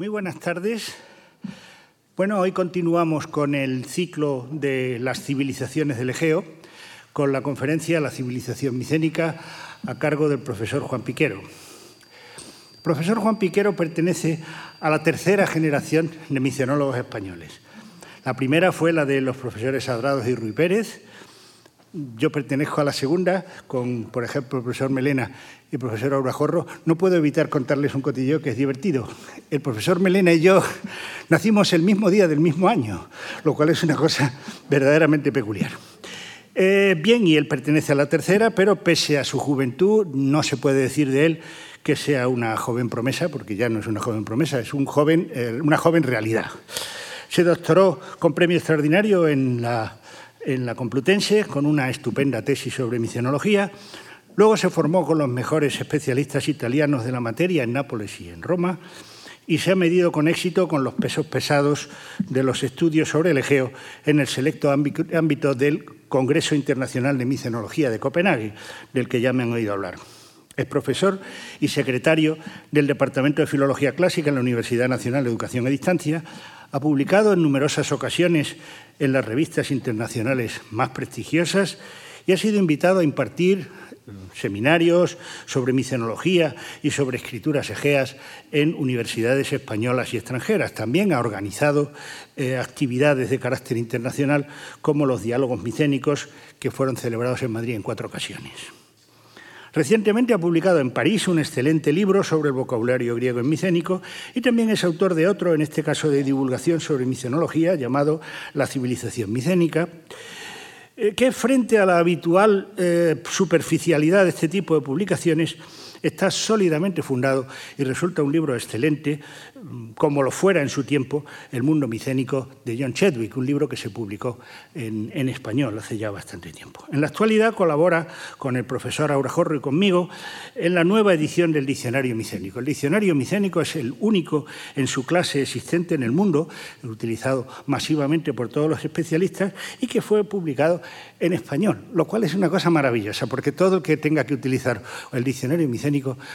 Muy buenas tardes. Bueno, hoy continuamos con el ciclo de las civilizaciones del Egeo, con la conferencia La civilización micénica a cargo del profesor Juan Piquero. El profesor Juan Piquero pertenece a la tercera generación de micenólogos españoles. La primera fue la de los profesores Adrados y Ruy Pérez, yo pertenezco a la segunda, con, por ejemplo, el profesor Melena y el profesor Aurajorro, no puedo evitar contarles un cotillo que es divertido. El profesor Melena y yo nacimos el mismo día del mismo año, lo cual es una cosa verdaderamente peculiar. Eh, bien, y él pertenece a la tercera, pero pese a su juventud, no se puede decir de él que sea una joven promesa, porque ya no es una joven promesa, es un joven, eh, una joven realidad. Se doctoró con premio extraordinario en la en la Complutense con una estupenda tesis sobre micenología. Luego se formó con los mejores especialistas italianos de la materia en Nápoles y en Roma y se ha medido con éxito con los pesos pesados de los estudios sobre el Egeo en el selecto ámbito del Congreso Internacional de Micenología de Copenhague, del que ya me han oído hablar. Es profesor y secretario del Departamento de Filología Clásica en la Universidad Nacional de Educación a Distancia. Ha publicado en numerosas ocasiones en las revistas internacionales más prestigiosas y ha sido invitado a impartir seminarios sobre micenología y sobre escrituras egeas en universidades españolas y extranjeras. También ha organizado eh, actividades de carácter internacional como los diálogos micénicos que fueron celebrados en Madrid en cuatro ocasiones. Recientemente ha publicado en París un excelente libro sobre el vocabulario griego en micénico y también es autor de otro, en este caso de divulgación sobre micenología, llamado La civilización micénica, eh, que frente a la habitual eh, superficialidad de este tipo de publicaciones está sólidamente fundado y resulta un libro excelente, como lo fuera en su tiempo El mundo micénico de John Chadwick, un libro que se publicó en, en español hace ya bastante tiempo. En la actualidad colabora con el profesor Aurajorro y conmigo en la nueva edición del Diccionario Micénico. El Diccionario Micénico es el único en su clase existente en el mundo, utilizado masivamente por todos los especialistas y que fue publicado en español, lo cual es una cosa maravillosa, porque todo el que tenga que utilizar el Diccionario Micénico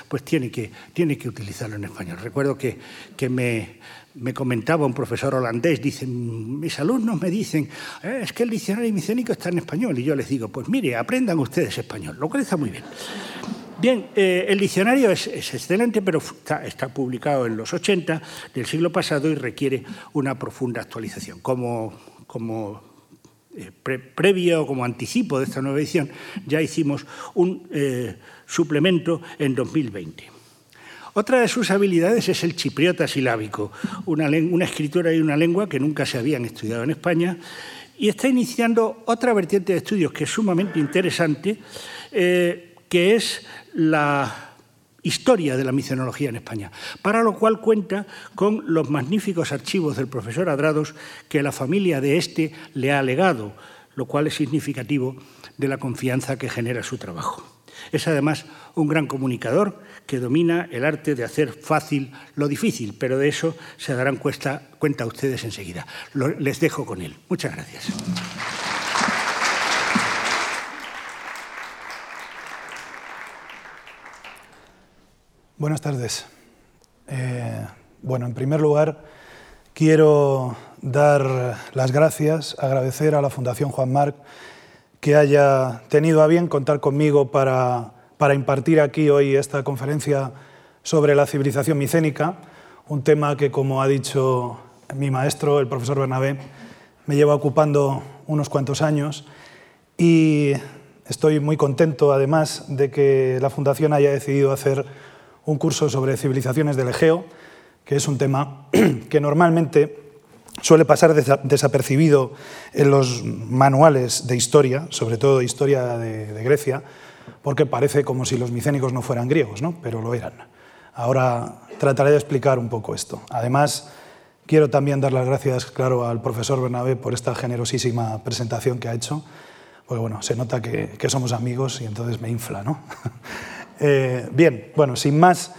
pues tiene que, tiene que utilizarlo en español. Recuerdo que, que me, me comentaba un profesor holandés, dicen, mis alumnos me dicen, eh, es que el diccionario micénico está en español, y yo les digo, pues mire, aprendan ustedes español, lo cual está muy bien. Bien, eh, el diccionario es, es, excelente, pero está, está, publicado en los 80 del siglo pasado y requiere una profunda actualización. Como, como pre, previo, como anticipo de esta nueva edición, ya hicimos un... Eh, suplemento en 2020. Otra de sus habilidades es el chipriota silábico, una, una, escritura y una lengua que nunca se habían estudiado en España, y está iniciando otra vertiente de estudios que es sumamente interesante, eh, que es la historia de la micenología en España, para lo cual cuenta con los magníficos archivos del profesor Adrados que la familia de este le ha legado, lo cual es significativo de la confianza que genera su trabajo. Es además un gran comunicador que domina el arte de hacer fácil lo difícil, pero de eso se darán cuenta, cuenta ustedes enseguida. Les dejo con él. Muchas gracias. Buenas tardes. Eh, bueno, en primer lugar, quiero dar las gracias, agradecer a la Fundación Juan Marc que haya tenido a bien contar conmigo para, para impartir aquí hoy esta conferencia sobre la civilización micénica, un tema que, como ha dicho mi maestro, el profesor Bernabé, me lleva ocupando unos cuantos años y estoy muy contento, además, de que la Fundación haya decidido hacer un curso sobre civilizaciones del Egeo, que es un tema que normalmente suele pasar desapercibido en los manuales de historia, sobre todo historia de, de, Grecia, porque parece como si los micénicos no fueran griegos, ¿no? pero lo eran. Ahora trataré de explicar un poco esto. Además, quiero también dar las gracias, claro, al profesor Bernabé por esta generosísima presentación que ha hecho, porque bueno, se nota que, que somos amigos y entonces me infla. ¿no? eh, bien, bueno, sin más...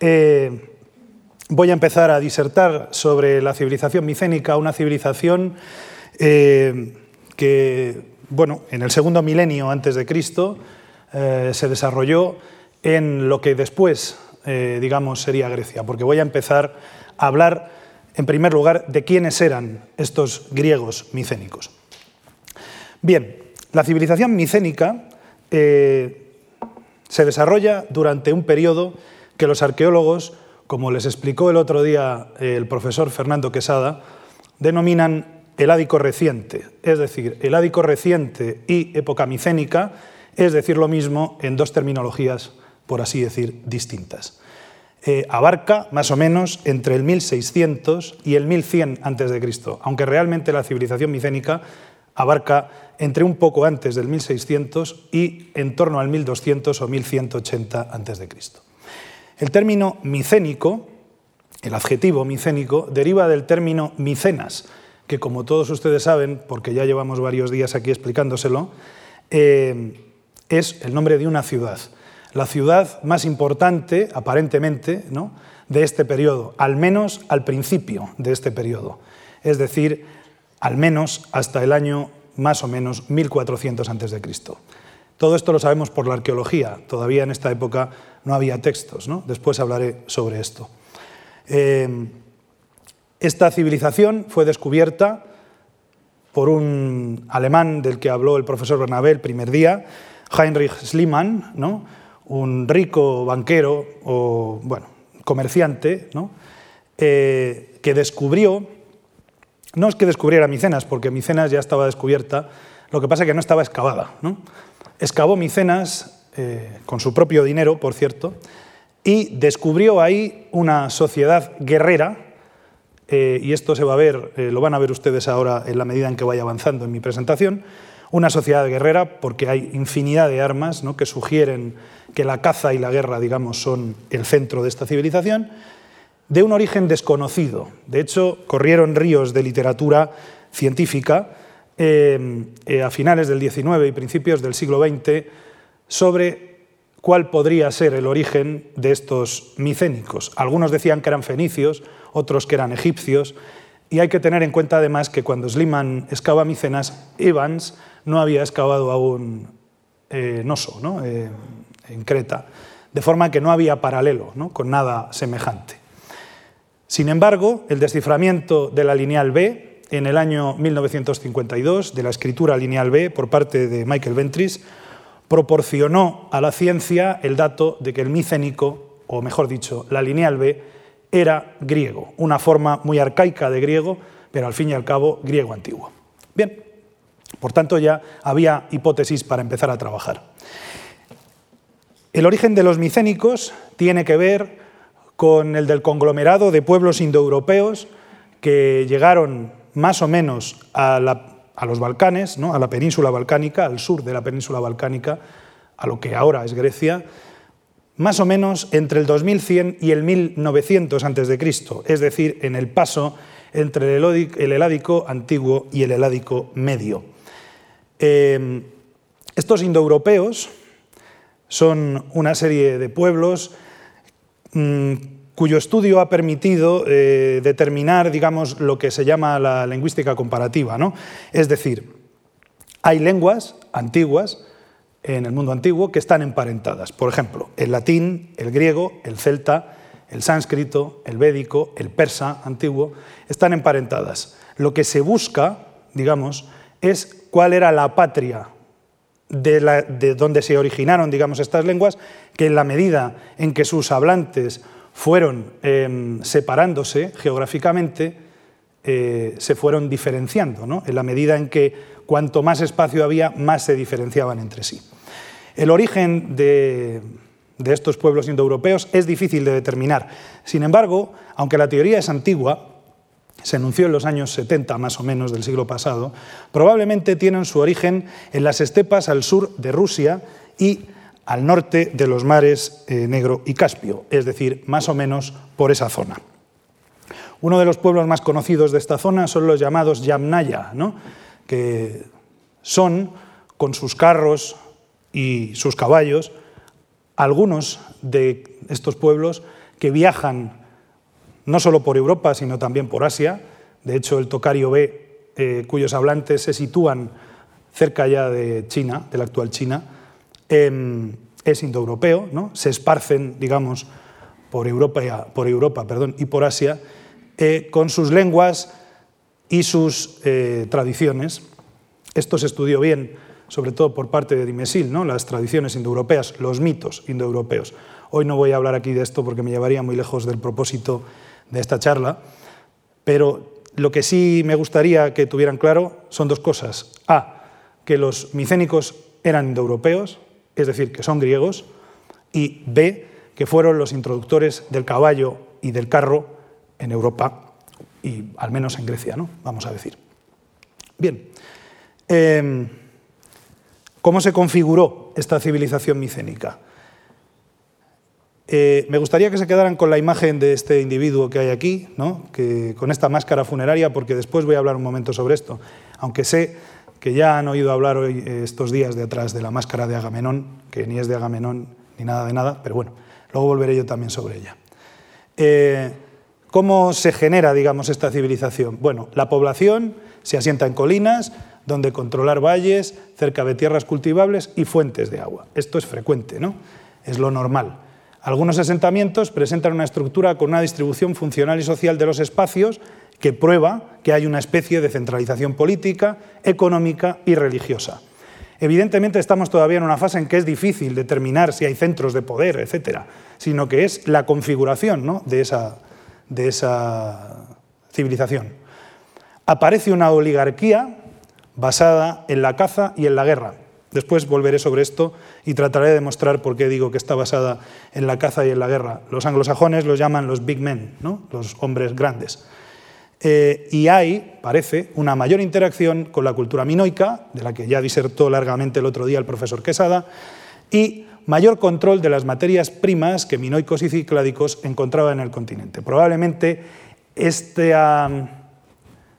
Eh, voy a empezar a disertar sobre la civilización micénica, una civilización eh, que, bueno, en el segundo milenio antes de Cristo se desarrolló en lo que después, digamos, sería Grecia, porque voy a empezar hablar, en primer lugar, de quiénes eran estos griegos micénicos. Bien, la civilización micénica se desarrolla durante un periodo que los arqueólogos, como les explicó el otro día el profesor Fernando Quesada, denominan el ádico reciente, es decir, el ádico reciente y época micénica es decir lo mismo en dos terminologías, por así decir, distintas. Eh, abarca más o menos entre el 1600 y el 1100 a.C., aunque realmente la civilización micénica abarca entre un poco antes del 1600 y en torno al 1200 o 1180 a.C. El término micénico, el adjetivo micénico, deriva del término micenas, que como todos ustedes saben, porque ya llevamos varios días aquí explicándoselo, eh, es el nombre de una ciudad. La ciudad más importante, aparentemente, ¿no? de este periodo, al menos al principio de este periodo, es decir, al menos hasta el año más o menos 1400 a.C. Todo esto lo sabemos por la arqueología, todavía en esta época no había textos, después hablaré sobre esto. Eh, esta civilización fue descubierta por un alemán del que habló el profesor Bernabé el primer día, Heinrich Schliemann, ¿no? un rico banquero o bueno, comerciante, ¿no? Eh, que descubrió, no es que descubriera Micenas, porque Micenas ya estaba descubierta, lo que pasa es que no estaba excavada. ¿no? Excavó Micenas eh, con su propio dinero, por cierto, y descubrió ahí una sociedad guerrera, eh, y esto se va a ver, lo van a ver ustedes ahora en la medida en que vaya avanzando en mi presentación, una sociedad guerrera porque hay infinidad de armas ¿no? que sugieren que la caza y la guerra, digamos, son el centro de esta civilización, de un origen desconocido. De hecho, corrieron ríos de literatura científica eh, eh, a finales del XIX y principios del siglo XX sobre cuál podría ser el origen de estos micénicos. Algunos decían que eran fenicios, otros que eran egipcios, y hay que tener en cuenta además que cuando Sliman excava Micenas, Evans no había excavado aún eh, Noso ¿no? Eh, en Creta, de forma que no había paralelo con nada semejante. Sin embargo, el desciframiento de la lineal B en el año 1952, de la escritura lineal B por parte de Michael Ventris, proporcionó a la ciencia el dato de que el micénico, o mejor dicho, la lineal B, era griego, una forma muy arcaica de griego, pero al fin y al cabo griego antiguo. Bien, por tanto ya había hipótesis para empezar a trabajar. El origen de los micénicos tiene que ver con el del conglomerado de pueblos indoeuropeos que llegaron más o menos a, los Balcanes, ¿no? a la península balcánica, al sur de la península balcánica, a lo que ahora es Grecia, más o menos entre el 2100 y el 1900 a.C., es decir, en el paso entre el heládico antiguo y el heládico medio. Em, estos indoeuropeos son una serie de pueblos cuyo estudio ha permitido eh, determinar, digamos, lo que se llama la lingüística comparativa. ¿no? Es decir, hay lenguas antiguas en el mundo antiguo que están emparentadas. Por ejemplo, el latín, el griego, el celta, el sánscrito, el védico, el persa antiguo, están emparentadas. Lo que se busca, digamos, es cuál era la patria de, donde se originaron, digamos, estas lenguas, que en la medida en que sus hablantes fueron em, separándose geográficamente, eh, se fueron diferenciando, ¿no? en la medida en que cuanto más espacio había, más se diferenciaban entre sí. El origen de, de estos pueblos indoeuropeos es difícil de determinar. Sin embargo, aunque la teoría es antigua, se anunció en los años 70 más o menos del siglo pasado, probablemente tienen su origen en las estepas al sur de Rusia y al norte de los mares eh, Negro y Caspio, es decir, más o menos por esa zona. Uno de los pueblos más conocidos de esta zona son los llamados Yamnaya, que son, con sus carros y sus caballos, algunos de estos pueblos que viajan no solo por Europa, sino también por Asia. De hecho, el Tocario B, eh, cuyos hablantes se sitúan cerca ya de China, de la actual China, em, es indoeuropeo, ¿no? se esparcen, digamos, por Europa, por Europa perdón, y por Asia, eh, con sus lenguas y sus eh, tradiciones. Esto se estudió bien, sobre todo por parte de Dimesil, ¿no? las tradiciones indoeuropeas, los mitos indoeuropeos. Hoy no voy a hablar aquí de esto porque me llevaría muy lejos del propósito de esta charla, pero lo que sí me gustaría que tuvieran claro son dos cosas. A, que los micénicos eran indoeuropeos, es decir, que son griegos, y B, que fueron los introductores del caballo y del carro en Europa, y al menos en Grecia, ¿no? vamos a decir. Bien, em, ¿cómo se configuró esta civilización micénica? Eh, me gustaría que se quedaran con la imagen de este individuo que hay aquí, ¿no? que, con esta máscara funeraria, porque después voy a hablar un momento sobre esto, aunque sé que ya han oído hablar hoy eh, estos días de atrás de la máscara de Agamenón, que ni es de Agamenón ni nada de nada, pero bueno, luego volveré yo también sobre ella. Eh, ¿Cómo se genera, digamos, esta civilización? Bueno, la población se asienta en colinas, donde controlar valles, cerca de tierras cultivables y fuentes de agua. Esto es frecuente, ¿no? Es lo normal. Algunos asentamientos presentan una estructura con una distribución funcional y social de los espacios que prueba que hay una especie de centralización política, económica y religiosa. Evidentemente estamos todavía en una fase en que es difícil determinar si hay centros de poder, etcétera, sino que es la configuración de, esa, de esa civilización. Aparece una oligarquía basada en la caza y en la guerra. Después volveré sobre esto y trataré de demostrar por qué digo que está basada en la caza y en la guerra. Los anglosajones los llaman los big men, ¿no? los hombres grandes. Eh, y hay, parece, una mayor interacción con la cultura minoica, de la que ya disertó largamente el otro día el profesor Quesada, y mayor control de las materias primas que minoicos y cicládicos encontraban en el continente. Probablemente esta,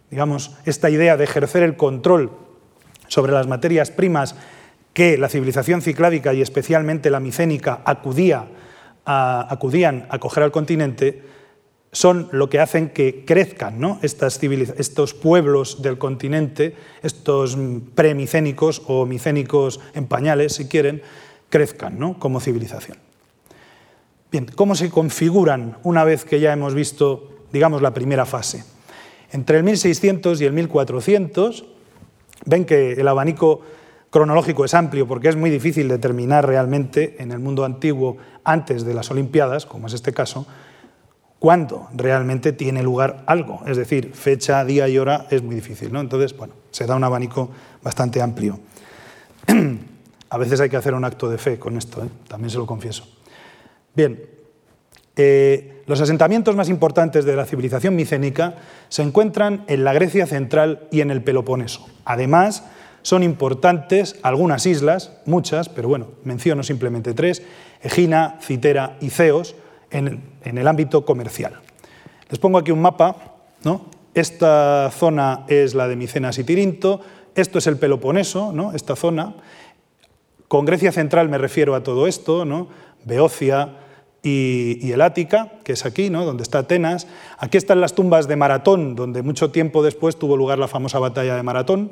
digamos, esta idea de ejercer el control sobre las materias primas que la civilización cicládica y especialmente la micénica acudía acudían a coger al continente son lo que hacen que crezcan ¿no? estos pueblos del continente, estos premicénicos o micénicos en pañales, si quieren, crezcan ¿no? como civilización. Bien, ¿cómo se configuran una vez que ya hemos visto, digamos, la primera fase? Entre el 1600 y el 1400, ven que el abanico cronológico es amplio porque es muy difícil determinar realmente en el mundo antiguo, antes de las Olimpiadas, como es este caso, cuándo realmente tiene lugar algo. Es decir, fecha, día y hora es muy difícil. ¿no? Entonces, bueno, se da un abanico bastante amplio. A veces hay que hacer un acto de fe con esto, ¿eh? también se lo confieso. Bien, eh, los asentamientos más importantes de la civilización micénica se encuentran en la Grecia central y en el Peloponeso. Además, son importantes algunas islas, muchas, pero bueno, menciono simplemente tres, Egina, Citera y Ceos, en, el ámbito comercial. Les pongo aquí un mapa, ¿no? Esta zona es la de Micenas y Tirinto, esto es el Peloponeso, ¿no? esta zona. Con Grecia central me refiero a todo esto, ¿no? Beocia y, el Ática, que es aquí, ¿no? donde está Atenas. Aquí están las tumbas de Maratón, donde mucho tiempo después tuvo lugar la famosa batalla de Maratón,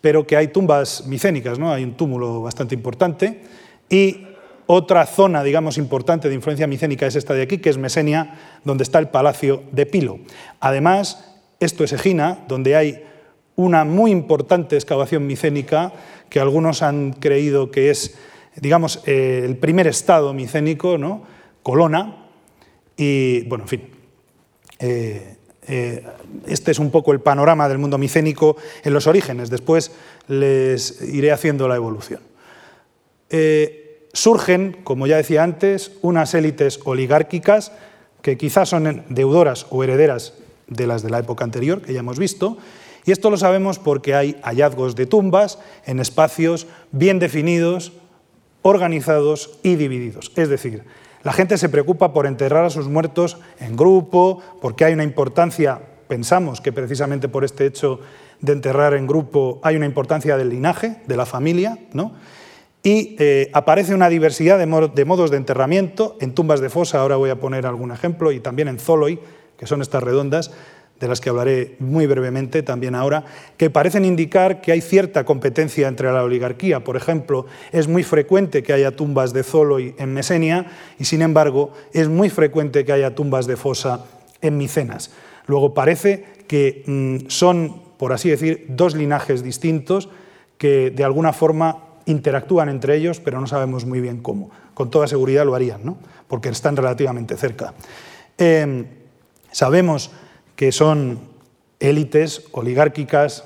pero que hay tumbas micénicas, ¿no? hay un túmulo bastante importante. Y otra zona, digamos, importante de influencia micénica es esta de aquí, que es Mesenia, donde está el palacio de Pilo. Además, esto es Egina, donde hay una muy importante excavación micénica que algunos han creído que es, digamos, eh, el primer estado micénico, ¿no? Colona. Y, bueno, en fin. Eh, eh, este es un poco el panorama del mundo micénico en los orígenes. Después les iré haciendo la evolución surgen, como ya decía antes, unas élites oligárquicas que quizás son deudoras o herederas de las de la época anterior, que ya hemos visto, y esto lo sabemos porque hay hallazgos de tumbas en espacios bien definidos, organizados y divididos. Es decir, la gente se preocupa por enterrar a sus muertos en grupo, porque hay una importancia, pensamos que precisamente por este hecho de enterrar en grupo hay una importancia del linaje, de la familia, ¿no? y eh, aparece una diversidad de, modos de enterramiento en tumbas de fosa, ahora voy a poner algún ejemplo, y también en zoloi, que son estas redondas, de las que hablaré muy brevemente también ahora, que parecen indicar que hay cierta competencia entre la oligarquía. Por ejemplo, es muy frecuente que haya tumbas de Zoloi en Mesenia y, sin embargo, es muy frecuente que haya tumbas de fosa en Micenas. Luego parece que mm, son, por así decir, dos linajes distintos que de alguna forma interactúan entre ellos, pero no sabemos muy bien cómo. Con toda seguridad lo harían, ¿no? porque están relativamente cerca. Em, sabemos que son élites oligárquicas,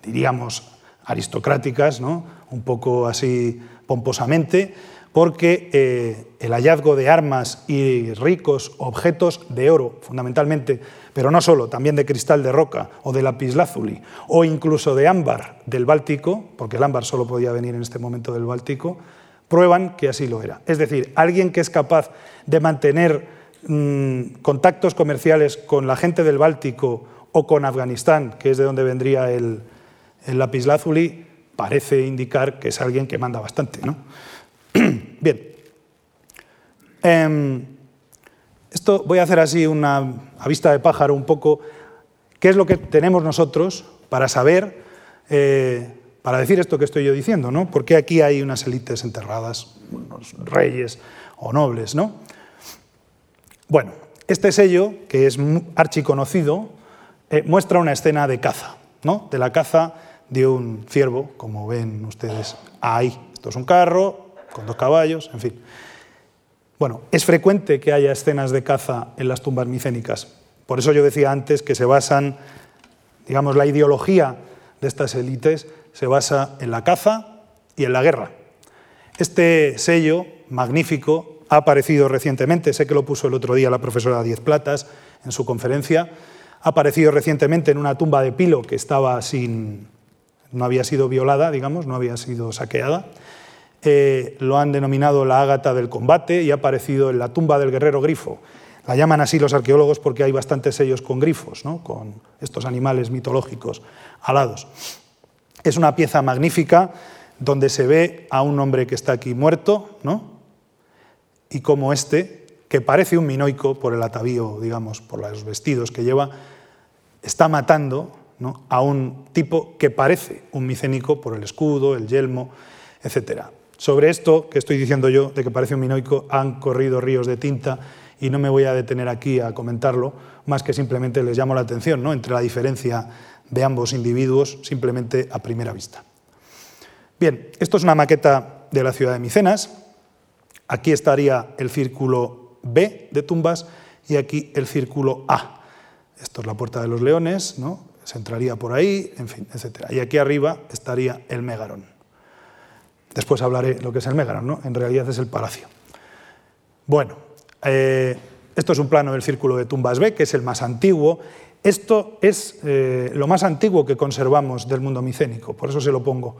diríamos aristocráticas, ¿no? un poco así pomposamente, porque eh, el hallazgo de armas y ricos objetos de oro, fundamentalmente, pero no solo, también de cristal de roca o de lapislázuli, o incluso de ámbar del Báltico, porque el ámbar solo podía venir en este momento del Báltico, prueban que así lo era. Es decir, alguien que es capaz de mantener mm, contactos comerciales con la gente del Báltico o con Afganistán, que es de donde vendría el, el lapislázuli, parece indicar que es alguien que manda bastante. ¿no? Bien. Em, esto voy a hacer así una a vista de pájaro un poco qué es lo que tenemos nosotros para saber, eh, para decir esto que estoy yo diciendo, ¿no? Porque aquí hay unas élites enterradas, unos reyes o nobles, ¿no? Bueno, este sello, que es archiconocido, eh, muestra una escena de caza, ¿no? De la caza de un ciervo, como ven ustedes ahí. Esto es un carro, con dos caballos, en fin. Bueno, es frecuente que haya escenas de caza en las tumbas micénicas. Por eso yo decía antes que se basan, digamos, la ideología de estas élites se basa en la caza y en la guerra. Este sello magnífico ha aparecido recientemente, sé que lo puso el otro día la profesora Diez Platas en su conferencia, ha aparecido recientemente en una tumba de Pilo que estaba sin, no había sido violada, digamos, no había sido saqueada, eh, lo han denominado la ágata del combate y ha aparecido en la tumba del guerrero grifo. La llaman así los arqueólogos porque hay bastantes sellos con grifos, ¿no? con estos animales mitológicos alados. Es una pieza magnífica donde se ve a un hombre que está aquí muerto, ¿no? Y como este, que parece un minoico por el atavío, digamos, por los vestidos que lleva, está matando a un tipo que parece un micénico por el escudo, el yelmo, etcétera. Sobre esto que estoy diciendo yo, de que parece un minoico, han corrido ríos de tinta y no me voy a detener aquí a comentarlo, más que simplemente les llamo la atención ¿no? entre la diferencia de ambos individuos, simplemente a primera vista. Bien, esto es una maqueta de la ciudad de Micenas. Aquí estaría el círculo B de tumbas y aquí el círculo A. Esto es la Puerta de los Leones, ¿no? se entraría por ahí, en fin, etc. Y aquí arriba estaría el Megarón. Después hablaré lo que es el Megaron, ¿no? En realidad es el palacio. Bueno, eh, esto es un plano del Círculo de Tumbas B, que es el más antiguo. Esto es eh, lo más antiguo que conservamos del mundo micénico, por eso se lo pongo.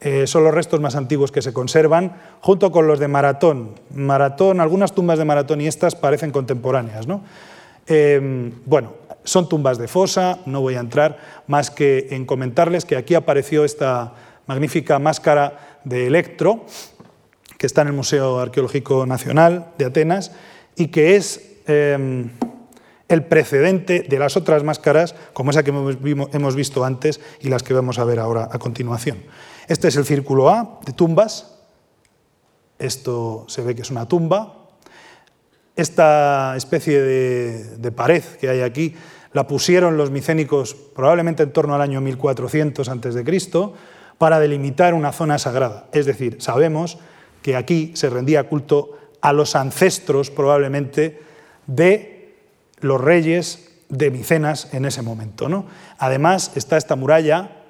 Eh, son los restos más antiguos que se conservan, junto con los de Maratón. Maratón, algunas tumbas de Maratón y estas parecen contemporáneas. ¿no? bueno, son tumbas de fosa, no voy a entrar, más que en comentarles que aquí apareció esta magnífica máscara de Electro, que está en el Museo Arqueológico Nacional de Atenas y que es em, el precedente de las otras máscaras, como esa que hemos visto antes y las que vamos a ver ahora a continuación. Este es el círculo A de tumbas. Esto se ve que es una tumba. Esta especie de, pared que hay aquí la pusieron los micénicos probablemente en torno al año 1400 a.C., para delimitar una zona sagrada. Es decir, sabemos que aquí se rendía culto a los ancestros probablemente de los reyes de Micenas en ese momento. ¿no? Además está esta muralla,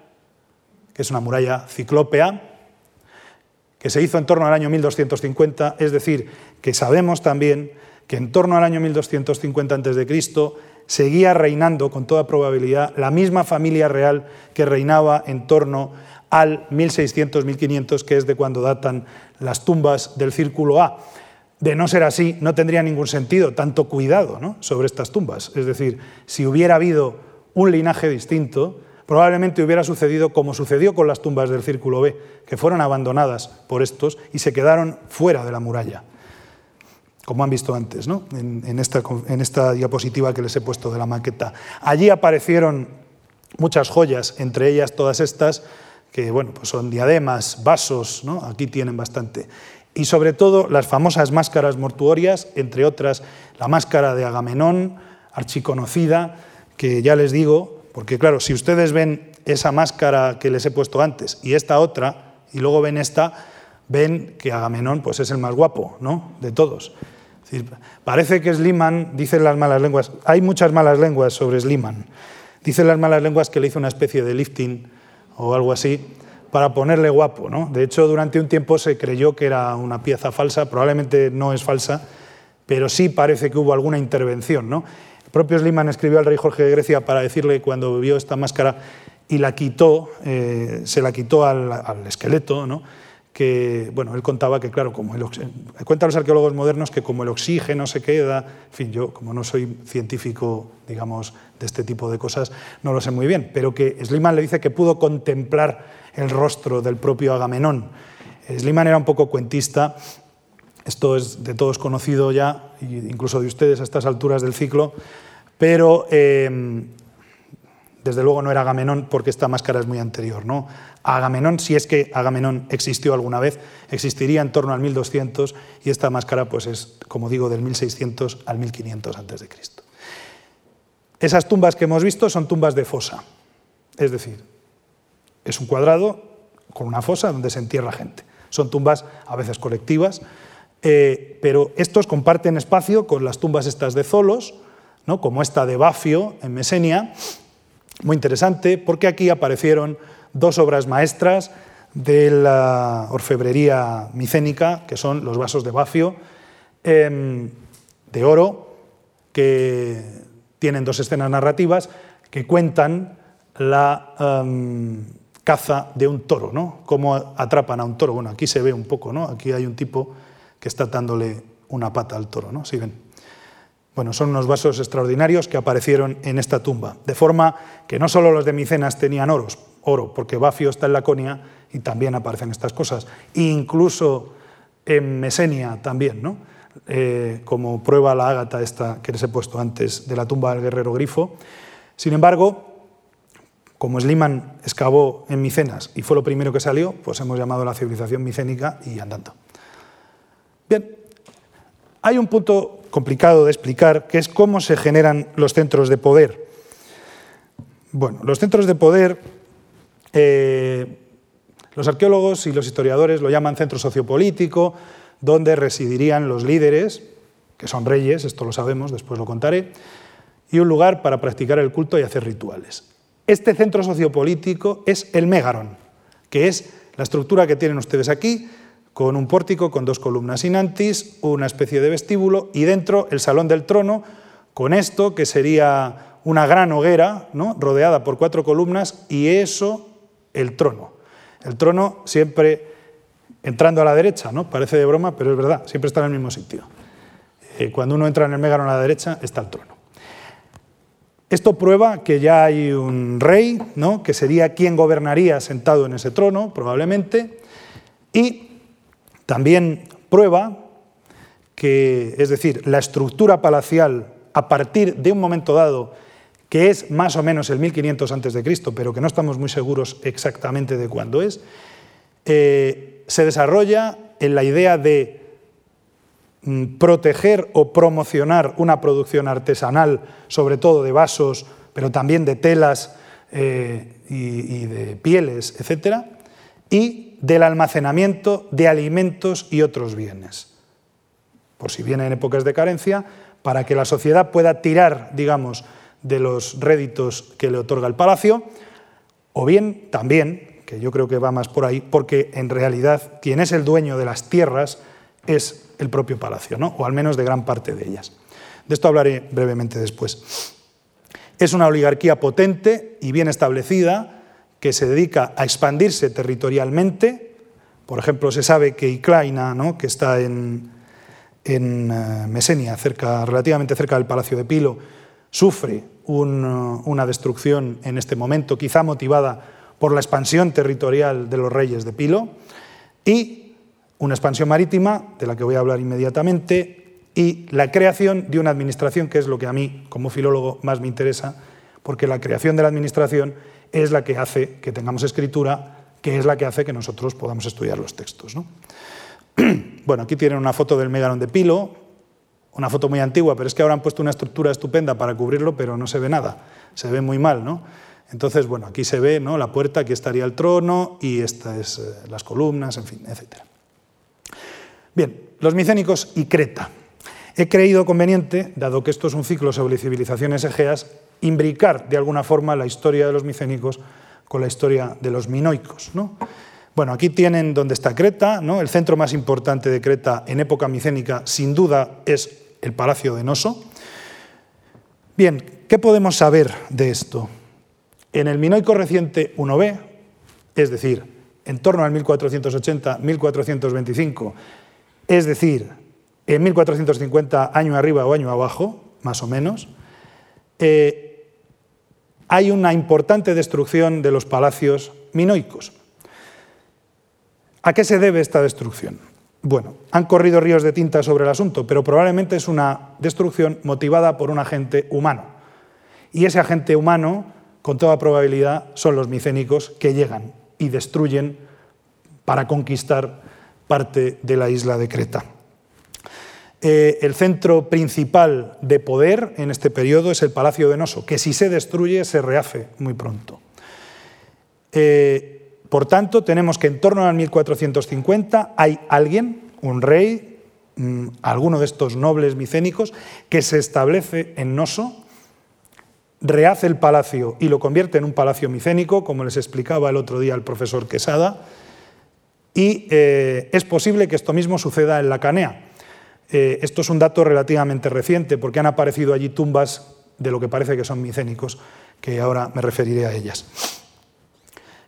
que es una muralla ciclópea, que se hizo en torno al año 1250, es decir, que sabemos también que en torno al año 1250 a.C. seguía reinando con toda probabilidad la misma familia real que reinaba en torno al 1600-1500, que es de cuando datan las tumbas del Círculo A. De no ser así, no tendría ningún sentido tanto cuidado sobre estas tumbas. Es decir, si hubiera habido un linaje distinto, probablemente hubiera sucedido como sucedió con las tumbas del Círculo B, que fueron abandonadas por estos y se quedaron fuera de la muralla, como han visto antes en, esta, en esta diapositiva que les he puesto de la maqueta. Allí aparecieron muchas joyas, entre ellas todas estas, que bueno, pues son diademas, vasos, ¿no? aquí tienen bastante. Y sobre todo las famosas máscaras mortuorias, entre otras la máscara de Agamenón, archiconocida, que ya les digo, porque claro, si ustedes ven esa máscara que les he puesto antes y esta otra, y luego ven esta, ven que Agamenón pues, es el más guapo ¿no? de todos. parece que Sliman, dicen las malas lenguas, hay muchas malas lenguas sobre Sliman, dicen las malas lenguas que le hizo una especie de lifting o algo así para ponerle guapo. ¿no? De hecho, durante un tiempo se creyó que era una pieza falsa, probablemente no es falsa, pero sí parece que hubo alguna intervención. ¿no? Propio Sliman escribió al rey Jorge de Grecia para decirle cuando vio esta máscara y la quitó, eh, se la quitó al, esqueleto, ¿no? que, bueno, él contaba que, claro, como el, cuentan los arqueólogos modernos que como el oxígeno se queda, en fin, yo como no soy científico, digamos, de este tipo de cosas, no lo sé muy bien, pero que Sliman le dice que pudo contemplar el rostro del propio Agamenón. Sliman era un poco cuentista, esto es de todos conocido ya, incluso de ustedes a estas alturas del ciclo, pero eh, desde luego no era Agamenón porque esta máscara es muy anterior. ¿no? Agamenón, si es que Agamenón existió alguna vez, existiría en torno al 1200 y esta máscara pues es, como digo, del 1600 al 1500 a.C. Esas tumbas que hemos visto son tumbas de fosa, es decir, es un cuadrado con una fosa donde se entierra gente. Son tumbas a veces colectivas, eh, pero estos comparten espacio con las tumbas estas de Zolos, ¿no? como esta de Bafio en Mesenia, muy interesante porque aquí aparecieron dos obras maestras de la orfebrería micénica, que son los vasos de Bafio, em, de oro, que tienen dos escenas narrativas que cuentan la em, caza de un toro, ¿no? cómo atrapan a un toro. Bueno, aquí se ve un poco, ¿no? aquí hay un tipo que está dándole una pata al toro, ¿no? Bueno, son unos vasos extraordinarios que aparecieron en esta tumba, de forma que no solo los de Micenas tenían oros, oro, porque Bafio está en Laconia y también aparecen estas cosas, incluso en Mesenia también, ¿no? Eh, como prueba la ágata esta que les he puesto antes de la tumba del guerrero grifo. Sin embargo, como Sliman excavó en Micenas y fue lo primero que salió, pues hemos llamado la civilización micénica y andando. Bien, hay un punto complicado de explicar, que es cómo se generan los centros de poder. Bueno, los centros de poder, eh, los arqueólogos y los historiadores lo llaman centro sociopolítico, donde residirían los líderes, que son reyes, esto lo sabemos, después lo contaré, y un lugar para practicar el culto y hacer rituales. Este centro sociopolítico es el Mégaron, que es la estructura que tienen ustedes aquí, con un pórtico con dos columnas inantis, una especie de vestíbulo y dentro el salón del trono, con esto que sería una gran hoguera ¿no? rodeada por cuatro columnas y eso el trono. El trono siempre entrando a la derecha, ¿no? parece de broma, pero es verdad, siempre está en el mismo sitio. Eh, cuando uno entra en el megano a la derecha está el trono. Esto prueba que ya hay un rey, ¿no? que sería quien gobernaría sentado en ese trono, probablemente, y también prueba que, es decir, la estructura palacial a partir de un momento dado, que es más o menos el 1500 a.C., pero que no estamos muy seguros exactamente de cuándo es, eh, se desarrolla en la idea de mm, proteger o promocionar una producción artesanal, sobre todo de vasos, pero también de telas eh, y, de pieles, etc., y del almacenamiento de alimentos y otros bienes. Por si viene en épocas de carencia, para que la sociedad pueda tirar, digamos, de los réditos que le otorga el palacio, o bien también, que yo creo que va más por ahí, porque en realidad quien es el dueño de las tierras es el propio palacio, ¿no? o al menos de gran parte de ellas. De esto hablaré brevemente después. Es una oligarquía potente y bien establecida, que se dedica a expandirse territorialmente. Por ejemplo, se sabe que Iclaina, ¿no? que está en, en eh, Mesenia, relativamente cerca del Palacio de Pilo, sufre una destrucción en este momento, quizá motivada por la expansión territorial de los reyes de Pilo, y una expansión marítima, de la que voy a hablar inmediatamente, y la creación de una administración, que es lo que a mí, como filólogo, más me interesa, porque la creación de la administración es la que hace que tengamos escritura, que es la que hace que nosotros podamos estudiar los textos. bueno, aquí tienen una foto del Megaron de Pilo, una foto muy antigua, pero es que ahora han puesto una estructura estupenda para cubrirlo, pero no se ve nada, se ve muy mal, ¿no? Entonces, bueno, aquí se ve ¿no? la puerta, aquí estaría el trono y estas es eh, las columnas, en fin, etc. Bien, los micénicos y Creta. He creído conveniente, dado que esto es un ciclo sobre civilizaciones egeas, imbricar de alguna forma la historia de los micénicos con la historia de los minoicos. ¿no? Bueno, aquí tienen donde está Creta, ¿no? el centro más importante de Creta en época micénica sin duda es el Palacio de Noso. Bien, ¿qué podemos saber de esto? En el minoico reciente 1b, es decir, en torno al 1480-1425, es decir, en 1450 año arriba o año abajo, más o menos, eh, hay una importante destrucción de los palacios minoicos. ¿A qué se debe esta destrucción? Bueno, han corrido ríos de tinta sobre el asunto, pero probablemente es una destrucción motivada por un agente humano. Y ese agente humano con toda probabilidad son los micénicos que llegan y destruyen para conquistar parte de la isla de Creta. Eh, el centro principal de poder en este periodo es el Palacio de Noso, que si se destruye se rehace muy pronto. Eh, por tanto, tenemos que en torno al 1450 hay alguien, un rey, mm, alguno de estos nobles micénicos, que se establece en Noso rehace el palacio y lo convierte en un palacio micénico, como les explicaba el otro día el profesor Quesada, y eh, es posible que esto mismo suceda en la Canea. Eh, esto es un dato relativamente reciente, porque han aparecido allí tumbas de lo que parece que son micénicos, que ahora me referiré a ellas.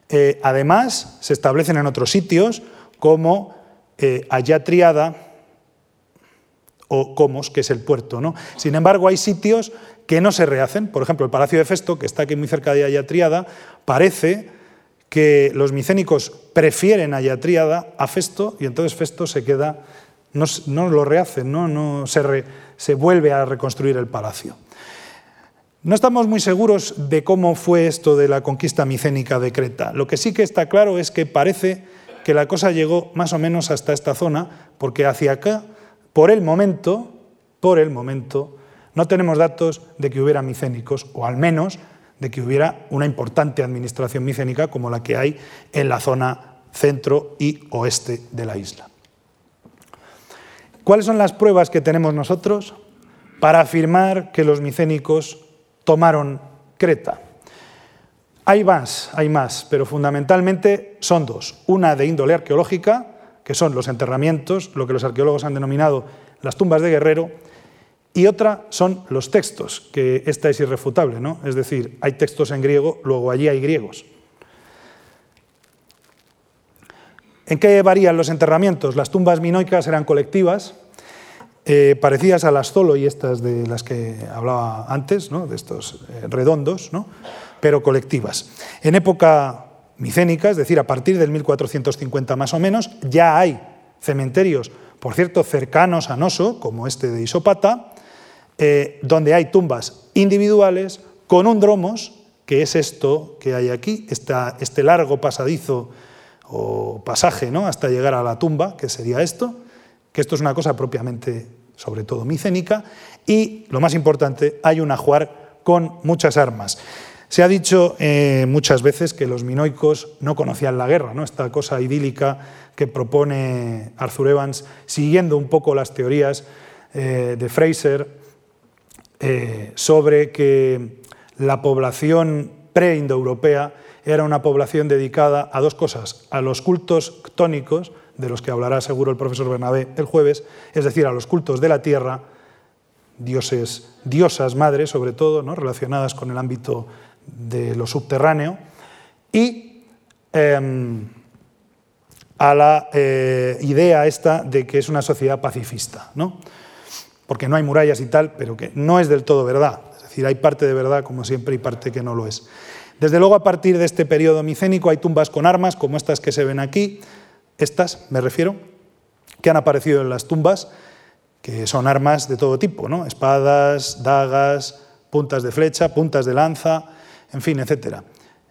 Eh, además, se establecen en otros sitios, como Ayatriada o Comos, que es el puerto. ¿no? Sin embargo, hay sitios que no se rehacen. Por ejemplo, el Palacio de Festo, que está aquí muy cerca de Ayatriada, parece que los micénicos prefieren Ayatriada a Festo y entonces Festo se queda, no, lo rehacen, no, se, se vuelve a reconstruir el palacio. No estamos muy seguros de cómo fue esto de la conquista micénica de Creta. Lo que sí que está claro es que parece que la cosa llegó más o menos hasta esta zona, porque hacia acá, por el momento, por el momento, no tenemos datos de que hubiera micénicos, o al menos de que hubiera una importante administración micénica como la que hay en la zona centro y oeste de la isla. ¿Cuáles son las pruebas que tenemos nosotros para afirmar que los micénicos tomaron Creta? Hay más, hay más, pero fundamentalmente son dos. Una de índole arqueológica, que son los enterramientos, lo que los arqueólogos han denominado las tumbas de guerrero, y otra son los textos, que esta es irrefutable, ¿no? Es decir, hay textos en griego, luego allí hay griegos. ¿En qué varían los enterramientos? Las tumbas minoicas eran colectivas, eh, parecidas a las Zolo y estas de las que hablaba antes, ¿no? de estos eh, redondos, ¿no? pero colectivas. En época micénica, es decir, a partir del 1450 más o menos, ya hay cementerios, por cierto, cercanos a Noso, como este de Isopata, eh, donde hay tumbas individuales con un dromos, que es esto que hay aquí, este largo pasadizo o pasaje ¿no? hasta llegar a la tumba, que sería esto, que esto es una cosa propiamente, sobre todo, micénica, y lo más importante, hay un ajuar con muchas armas. Se ha dicho eh, muchas veces que los minoicos no conocían la guerra, ¿no? esta cosa idílica que propone Arthur Evans, siguiendo un poco las teorías eh, de Fraser, eh, sobre que la población pre-indoeuropea era una población dedicada a dos cosas, a los cultos ctónicos, de los que hablará seguro el profesor Bernabé el jueves, es decir, a los cultos de la tierra, dioses, diosas madres sobre todo, ¿no? relacionadas con el ámbito de lo subterráneo, y em, a la eh, idea esta de que es una sociedad pacifista. ¿no? porque no hay murallas y tal, pero que no es del todo verdad. Es decir, hay parte de verdad, como siempre, y parte que no lo es. Desde luego, a partir de este periodo micénico hay tumbas con armas, como estas que se ven aquí, estas, me refiero, que han aparecido en las tumbas, que son armas de todo tipo, ¿no? espadas, dagas, puntas de flecha, puntas de lanza, en fin, etc.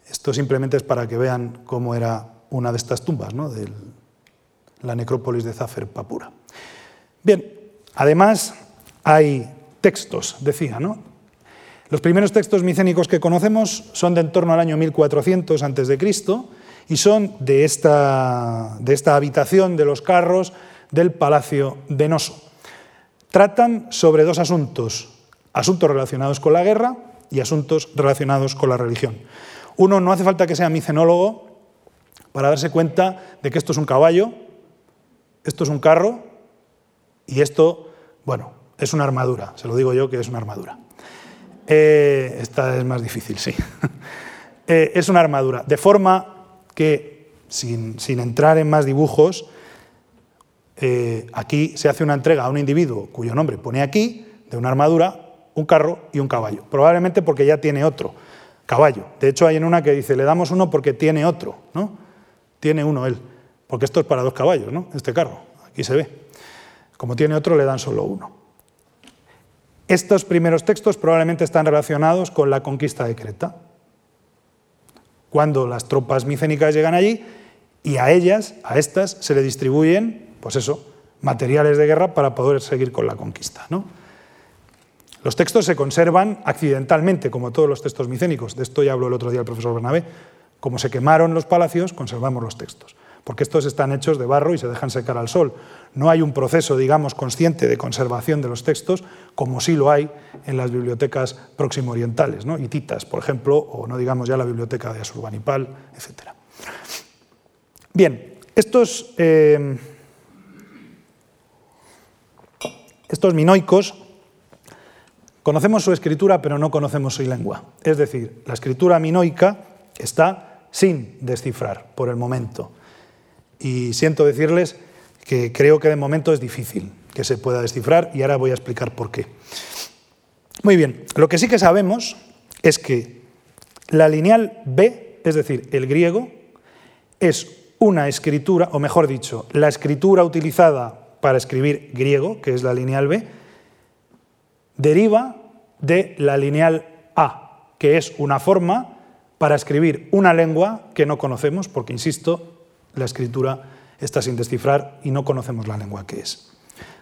Esto simplemente es para que vean cómo era una de estas tumbas, ¿no? de la necrópolis de Zafer Papura. Bien, además, hay textos, decía, ¿no? Los primeros textos micénicos que conocemos son de en torno al año 1400 a.C. y son de esta, habitación de los carros del palacio de Noso. Tratan sobre dos asuntos, asuntos relacionados con la guerra y asuntos relacionados con la religión. Uno no hace falta que sea micenólogo para darse cuenta de que esto es un caballo, esto es un carro y esto, bueno, es una armadura. Se lo digo yo que es una armadura. Eh, esta es más difícil, sí. Eh, es una armadura. De forma que, sin, entrar en más dibujos, eh, aquí se hace una entrega a un individuo cuyo nombre pone aquí, de una armadura, un carro y un caballo. Probablemente porque ya tiene otro caballo. De hecho, hay en una que dice, le damos uno porque tiene otro, ¿no? Tiene uno él. Porque esto es para dos caballos, ¿no? Este carro, aquí se ve. Como tiene otro, le dan solo uno. Estos primeros textos probablemente están relacionados con la conquista de Creta. Cuando las tropas micénicas llegan allí y a ellas, a estas, se le distribuyen, pues eso, materiales de guerra para poder seguir con la conquista. ¿no? Los textos se conservan accidentalmente, como todos los textos micénicos. De esto ya habló el otro día el profesor Bernabé. Como se quemaron los palacios, conservamos los textos. Porque estos están hechos de barro y se dejan secar al sol. No hay un proceso, digamos, consciente de conservación de los textos, como sí lo hay en las bibliotecas próximo orientales, ¿no? hititas, por ejemplo, o no digamos ya la biblioteca de Asurbanipal, etc. Bien, eh, estos minoicos Conocemos su escritura, pero no conocemos su lengua. Es decir, la escritura minoica está sin descifrar por el momento. Y siento decirles que creo que de momento es difícil que se pueda descifrar y ahora voy a explicar por qué. Muy bien, lo que sí que sabemos es que la lineal B, es decir, el griego, es una escritura, o mejor dicho, la escritura utilizada para escribir griego, que es la lineal B, deriva de la lineal A, que es una forma para escribir una lengua que no conocemos, porque, insisto, la escritura está sin descifrar y no conocemos la lengua que es.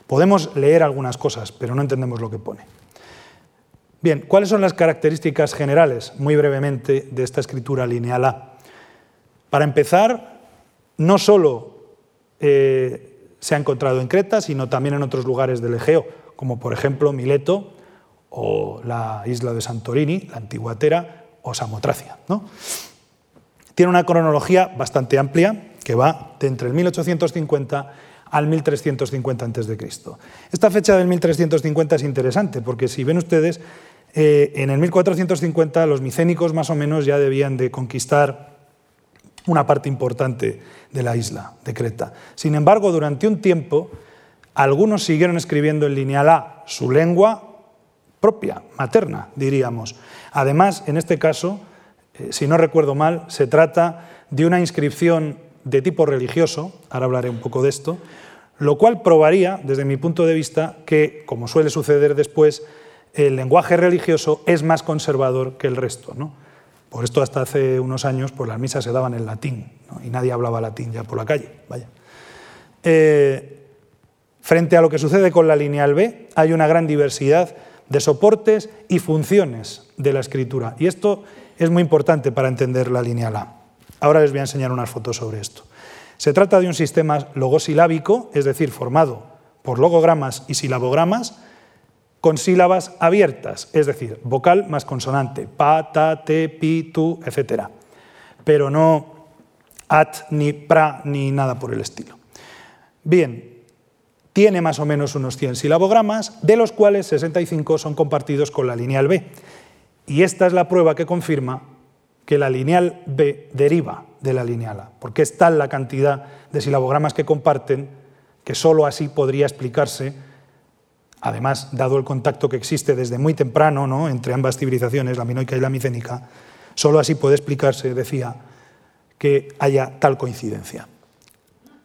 Podemos leer algunas cosas, pero no entendemos lo que pone. Bien, ¿cuáles son las características generales, muy brevemente, de esta escritura lineal A? Para empezar, no solo eh, se ha encontrado en Creta, sino también en otros lugares del Egeo, como por ejemplo Mileto o la isla de Santorini, la antigua Tera o Samotracia. ¿no? Tiene una cronología bastante amplia que va de entre el 1850 al 1350 a.C. Esta fecha del 1350 es interesante porque si ven ustedes, eh, en el 1450 los micénicos más o menos ya debían de conquistar una parte importante de la isla de Creta. Sin embargo, durante un tiempo algunos siguieron escribiendo en lineal A su lengua propia, materna, diríamos. Además, en este caso, eh, si no recuerdo mal, se trata de una inscripción de tipo religioso, ahora hablaré un poco de esto, lo cual probaría, desde mi punto de vista, que, como suele suceder después, el lenguaje religioso es más conservador que el resto. ¿no? Por esto hasta hace unos años pues, las misas se daban en latín y nadie hablaba latín ya por la calle. Vaya. Eh, Frente a lo que sucede con la lineal B, hay una gran diversidad de soportes y funciones de la escritura. Y esto es muy importante para entender la lineal A. Ahora les voy a enseñar unas fotos sobre esto. Se trata de un sistema logosilábico, es decir, formado por logogramas y silabogramas, con sílabas abiertas, es decir, vocal más consonante, pa, ta, te, pi, tu, etc. Pero no at, ni pra, ni nada por el estilo. Bien, tiene más o menos unos 100 silabogramas, de los cuales 65 son compartidos con la lineal B. Y esta es la prueba que confirma que la lineal B deriva de la lineal A, porque es tal la cantidad de silabogramas que comparten que sólo así podría explicarse, además, dado el contacto que existe desde muy temprano ¿no? entre ambas civilizaciones, la minoica y la micénica, sólo así puede explicarse, decía, que haya tal coincidencia.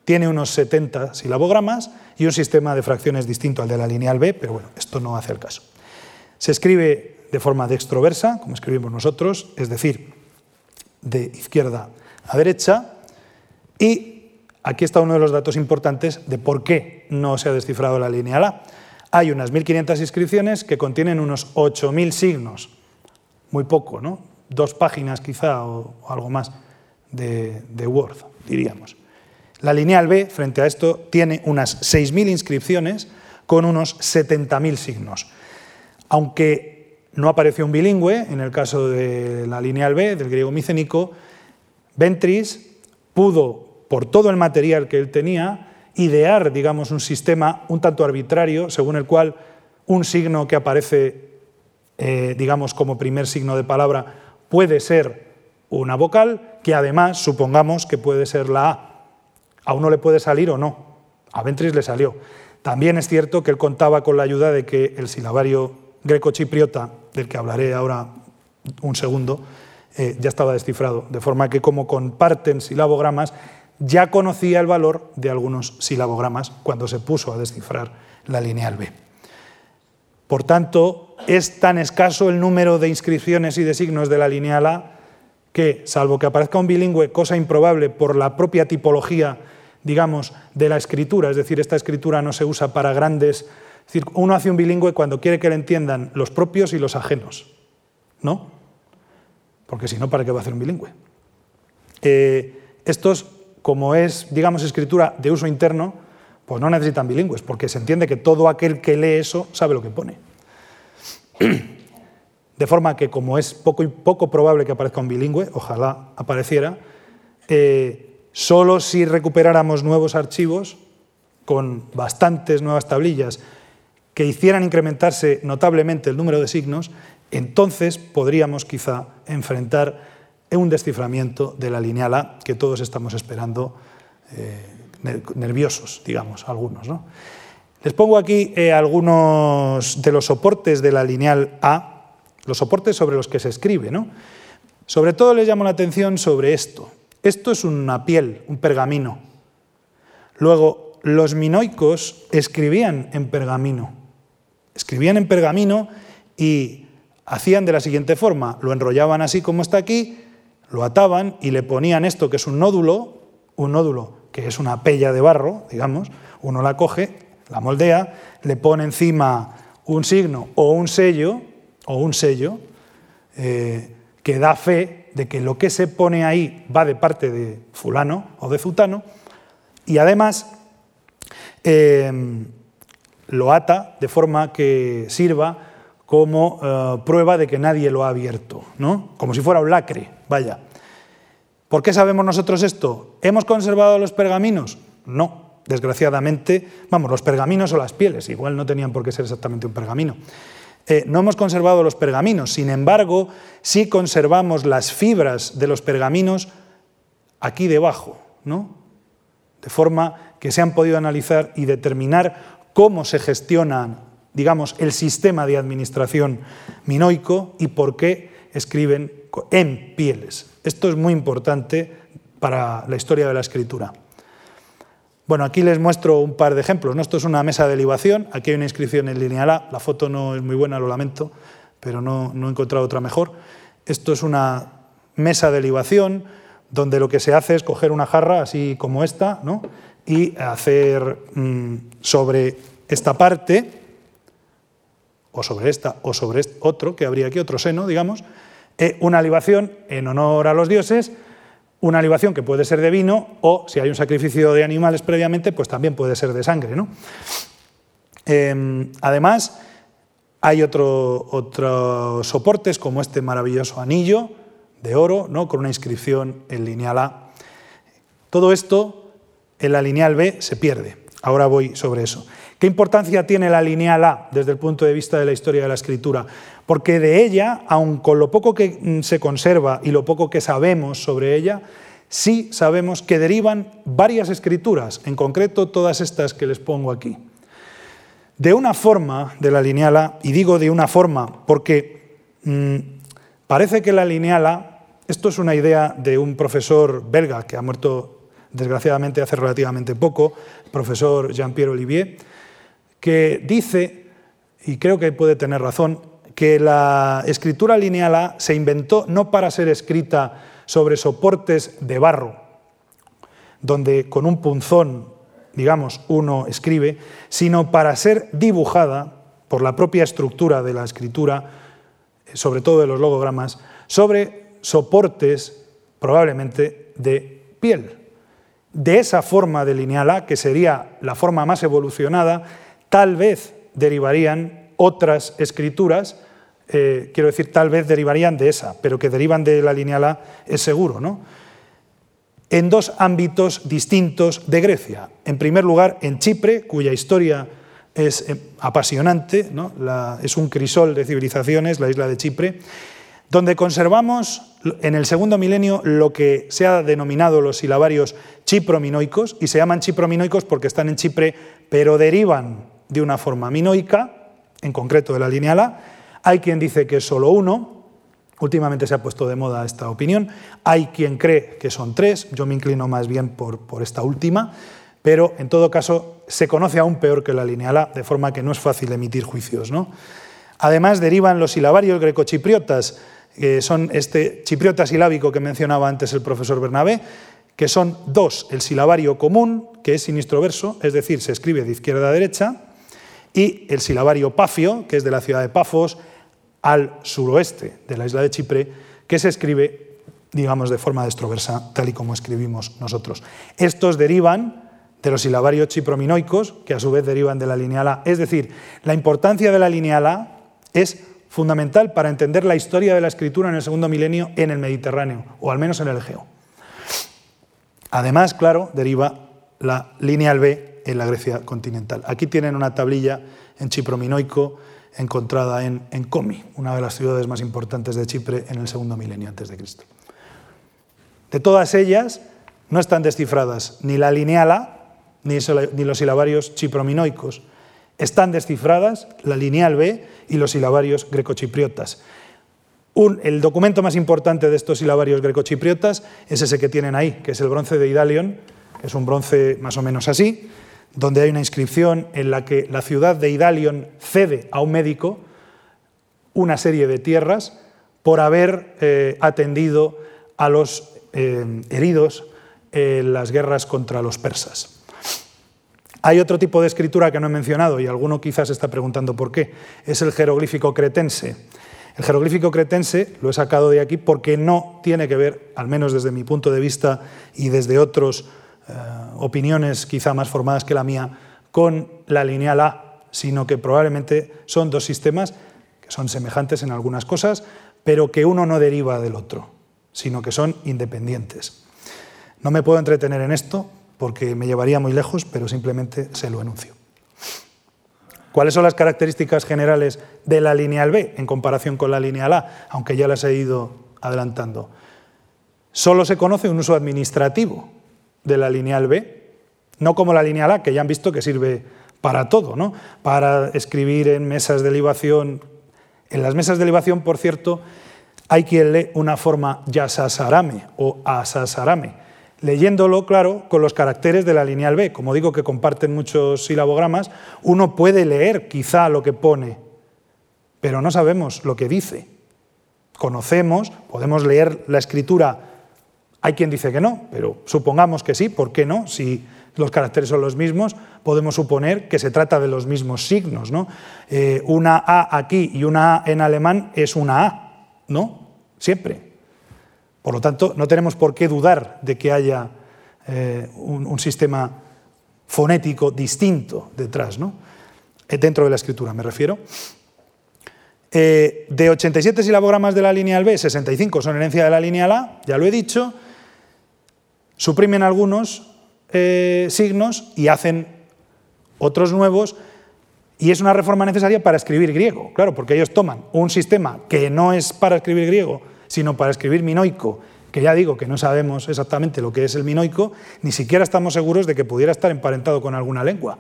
Tiene unos 70 silabogramas y un sistema de fracciones distinto al de la lineal B, pero bueno, esto no hace el caso. Se escribe de forma dextroversa, como escribimos nosotros, es decir, de izquierda a derecha, y aquí está uno de los datos importantes de por qué no se ha descifrado la lineal A. Hay unas 1.500 inscripciones que contienen unos 8.000 signos. Muy poco, ¿no? Dos páginas quizá o, algo más de, de Word, diríamos. La lineal B, frente a esto, tiene unas 6.000 inscripciones con unos 70.000 signos. Aunque no apareció un bilingüe, en el caso de la lineal B, del griego micénico, Ventris pudo, por todo el material que él tenía, idear, digamos, un sistema un tanto arbitrario, según el cual un signo que aparece, eh, digamos, como primer signo de palabra puede ser una vocal, que además supongamos que puede ser la A. A uno le puede salir o no. A Ventris le salió. También es cierto que él contaba con la ayuda de que el silabario greco-chipriota, del que hablaré ahora un segundo, eh, ya estaba descifrado, de forma que como comparten silabogramas, ya conocía el valor de algunos silabogramas cuando se puso a descifrar la lineal B. Por tanto, es tan escaso el número de inscripciones y de signos de la lineal A que, salvo que aparezca un bilingüe, cosa improbable por la propia tipología, digamos, de la escritura, es decir, esta escritura no se usa para grandes... Uno hace un bilingüe cuando quiere que le entiendan los propios y los ajenos, ¿no? Porque si no, ¿para qué va a hacer un bilingüe? Eh, estos como es, digamos, escritura de uso interno, pues no necesitan bilingües, porque se entiende que todo aquel que lee eso sabe lo que pone. De forma que, como es poco, poco probable que aparezca un bilingüe, ojalá apareciera, eh, solo si recuperáramos nuevos archivos con bastantes nuevas tablillas que hicieran incrementarse notablemente el número de signos, entonces podríamos quizá enfrentar un desciframiento de la lineal A que todos estamos esperando eh, nerviosos, digamos, algunos. ¿no? Les pongo aquí eh, algunos de los soportes de la lineal A, los soportes sobre los que se escribe. ¿no? Sobre todo les llamo la atención sobre esto. Esto es una piel, un pergamino. Luego, los minoicos escribían en pergamino. Escribían en pergamino y hacían de la siguiente forma, lo enrollaban así como está aquí, lo ataban y le ponían esto que es un nódulo, un nódulo que es una pella de barro, digamos, uno la coge, la moldea, le pone encima un signo o un sello, o un sello, eh, que da fe de que lo que se pone ahí va de parte de fulano o de zutano, y además em, lo ata de forma que sirva como eh, prueba de que nadie lo ha abierto, ¿no? como si fuera un lacre. Vaya. ¿Por qué sabemos nosotros esto? ¿Hemos conservado los pergaminos? No, desgraciadamente, vamos, los pergaminos o las pieles, igual no tenían por qué ser exactamente un pergamino. Eh, no hemos conservado los pergaminos, sin embargo, sí conservamos las fibras de los pergaminos aquí debajo, ¿no? De forma que se han podido analizar y determinar cómo se gestiona, digamos, el sistema de administración minoico y por qué escriben en pieles. Esto es muy importante para la historia de la escritura. Bueno, aquí les muestro un par de ejemplos. Esto es una mesa de libación, aquí hay una inscripción en lineal A, la foto no es muy buena, lo lamento, pero no, he encontrado otra mejor. Esto es una mesa de libación donde lo que se hace es coger una jarra así como esta ¿no? Y hacer mm, sobre esta parte, o sobre esta, o sobre este otro, que habría aquí otro seno, digamos, eh, una libación en honor a los dioses, una libación que puede ser de vino o, si hay un sacrificio de animales previamente, pues también puede ser de sangre. ¿no? Em, además, hay otros soportes como este maravilloso anillo de oro ¿no? con una inscripción en lineal A. Todo esto en la lineal B se pierde. Ahora voy sobre eso. ¿Qué importancia tiene la lineal A desde el punto de vista de la historia de la escritura? porque de ella, aun con lo poco que mm, se conserva y lo poco que sabemos sobre ella, sí sabemos que derivan varias escrituras, en concreto todas estas que les pongo aquí. De una forma de la lineala, y digo de una forma porque mm, parece que la lineala, esto es una idea de un profesor belga que ha muerto desgraciadamente hace relativamente poco, el profesor Jean-Pierre Olivier, que dice, y creo que puede tener razón, que la escritura lineal A se inventó no para ser escrita sobre soportes de barro, donde con un punzón digamos, uno escribe, sino para ser dibujada por la propia estructura de la escritura, sobre todo de los logogramas, sobre soportes probablemente de piel. De esa forma de lineal A, que sería la forma más evolucionada, tal vez derivarían otras escrituras, eh, quiero decir, tal vez derivarían de esa, pero que derivan de la lineal A es seguro, ¿no? En dos ámbitos distintos de Grecia. En primer lugar, en Chipre, cuya historia es eh, apasionante, ¿no? es un crisol de civilizaciones, la isla de Chipre, donde conservamos en el segundo milenio lo que se ha denominado los silabarios chiprominoicos, y se llaman chiprominoicos porque están en Chipre, pero derivan de una forma minoica, en concreto de la lineal A. Hay quien dice que es solo uno, últimamente se ha puesto de moda esta opinión, hay quien cree que son tres, yo me inclino más bien por, por esta última, pero en todo caso se conoce aún peor que la lineal A, de forma que no es fácil emitir juicios. ¿no? Además derivan los silabarios grecochipriotas, que son este chipriota silábico que mencionaba antes el profesor Bernabé, que son dos, el silabario común, que es sinistro verso, es decir, se escribe de izquierda a derecha, y el silabario pafio, que es de la ciudad de Pafos al suroeste de la isla de Chipre, que se escribe, digamos, de forma destroversa, tal y como escribimos nosotros. Estos derivan de los silabarios chiprominoicos, que a su vez derivan de la lineal A. Es decir, la importancia de la lineal A es fundamental para entender la historia de la escritura en el segundo milenio en el Mediterráneo, o al menos en el Egeo. Además, claro, deriva la lineal B en la Grecia continental. Aquí tienen una tablilla en chiprominoico encontrada en, en Komi, una de las ciudades más importantes de Chipre en el segundo milenio antes de Cristo. De todas ellas, no están descifradas ni la lineal A ni los silabarios chiprominoicos. Están descifradas la lineal B y los silabarios grecochipriotas. El documento más importante de estos silabarios grecochipriotas es ese que tienen ahí, que es el bronce de Idalion, que es un bronce más o menos así, donde hay una inscripción en la que la ciudad de Idalion cede a un médico una serie de tierras por haber eh, atendido a los eh, heridos en las guerras contra los persas. Hay otro tipo de escritura que no he mencionado y alguno quizás está preguntando por qué. Es el jeroglífico cretense. El jeroglífico cretense lo he sacado de aquí porque no tiene que ver, al menos desde mi punto de vista y desde otras eh, opiniones quizá más formadas que la mía, con la lineal A, sino que probablemente son dos sistemas que son semejantes en algunas cosas, pero que uno no deriva del otro, sino que son independientes. No me puedo entretener en esto, porque me llevaría muy lejos, pero simplemente se lo enuncio. ¿Cuáles son las características generales de la lineal B en comparación con la lineal A? Aunque ya las he ido adelantando. Solo se conoce un uso administrativo de la lineal B, no como la lineal A, que ya han visto que sirve para todo, ¿no? para escribir en mesas de libación. En las mesas de libación, por cierto, hay quien lee una forma yasasarame o asasarame, leyéndolo, claro, con los caracteres de la lineal B. Como digo que comparten muchos silabogramas, uno puede leer quizá lo que pone, pero no sabemos lo que dice. Conocemos, podemos leer la escritura, hay quien dice que no, pero supongamos que sí, ¿por qué no? Si los caracteres son los mismos, podemos suponer que se trata de los mismos signos. ¿no? Eh, una A aquí y una A en alemán es una A, ¿no? Siempre. Por lo tanto, no tenemos por qué dudar de que haya eh, un, sistema fonético distinto detrás, ¿no? Eh, dentro de la escritura me refiero. Eh, de 87 silabogramas de la lineal B, 65 son herencia de la lineal A, ya lo he dicho, suprimen algunos signos y hacen otros nuevos, y es una reforma necesaria para escribir griego, claro, porque ellos toman un sistema que no es para escribir griego, sino para escribir minoico, que ya digo que no sabemos exactamente lo que es el minoico, ni siquiera estamos seguros de que pudiera estar emparentado con alguna lengua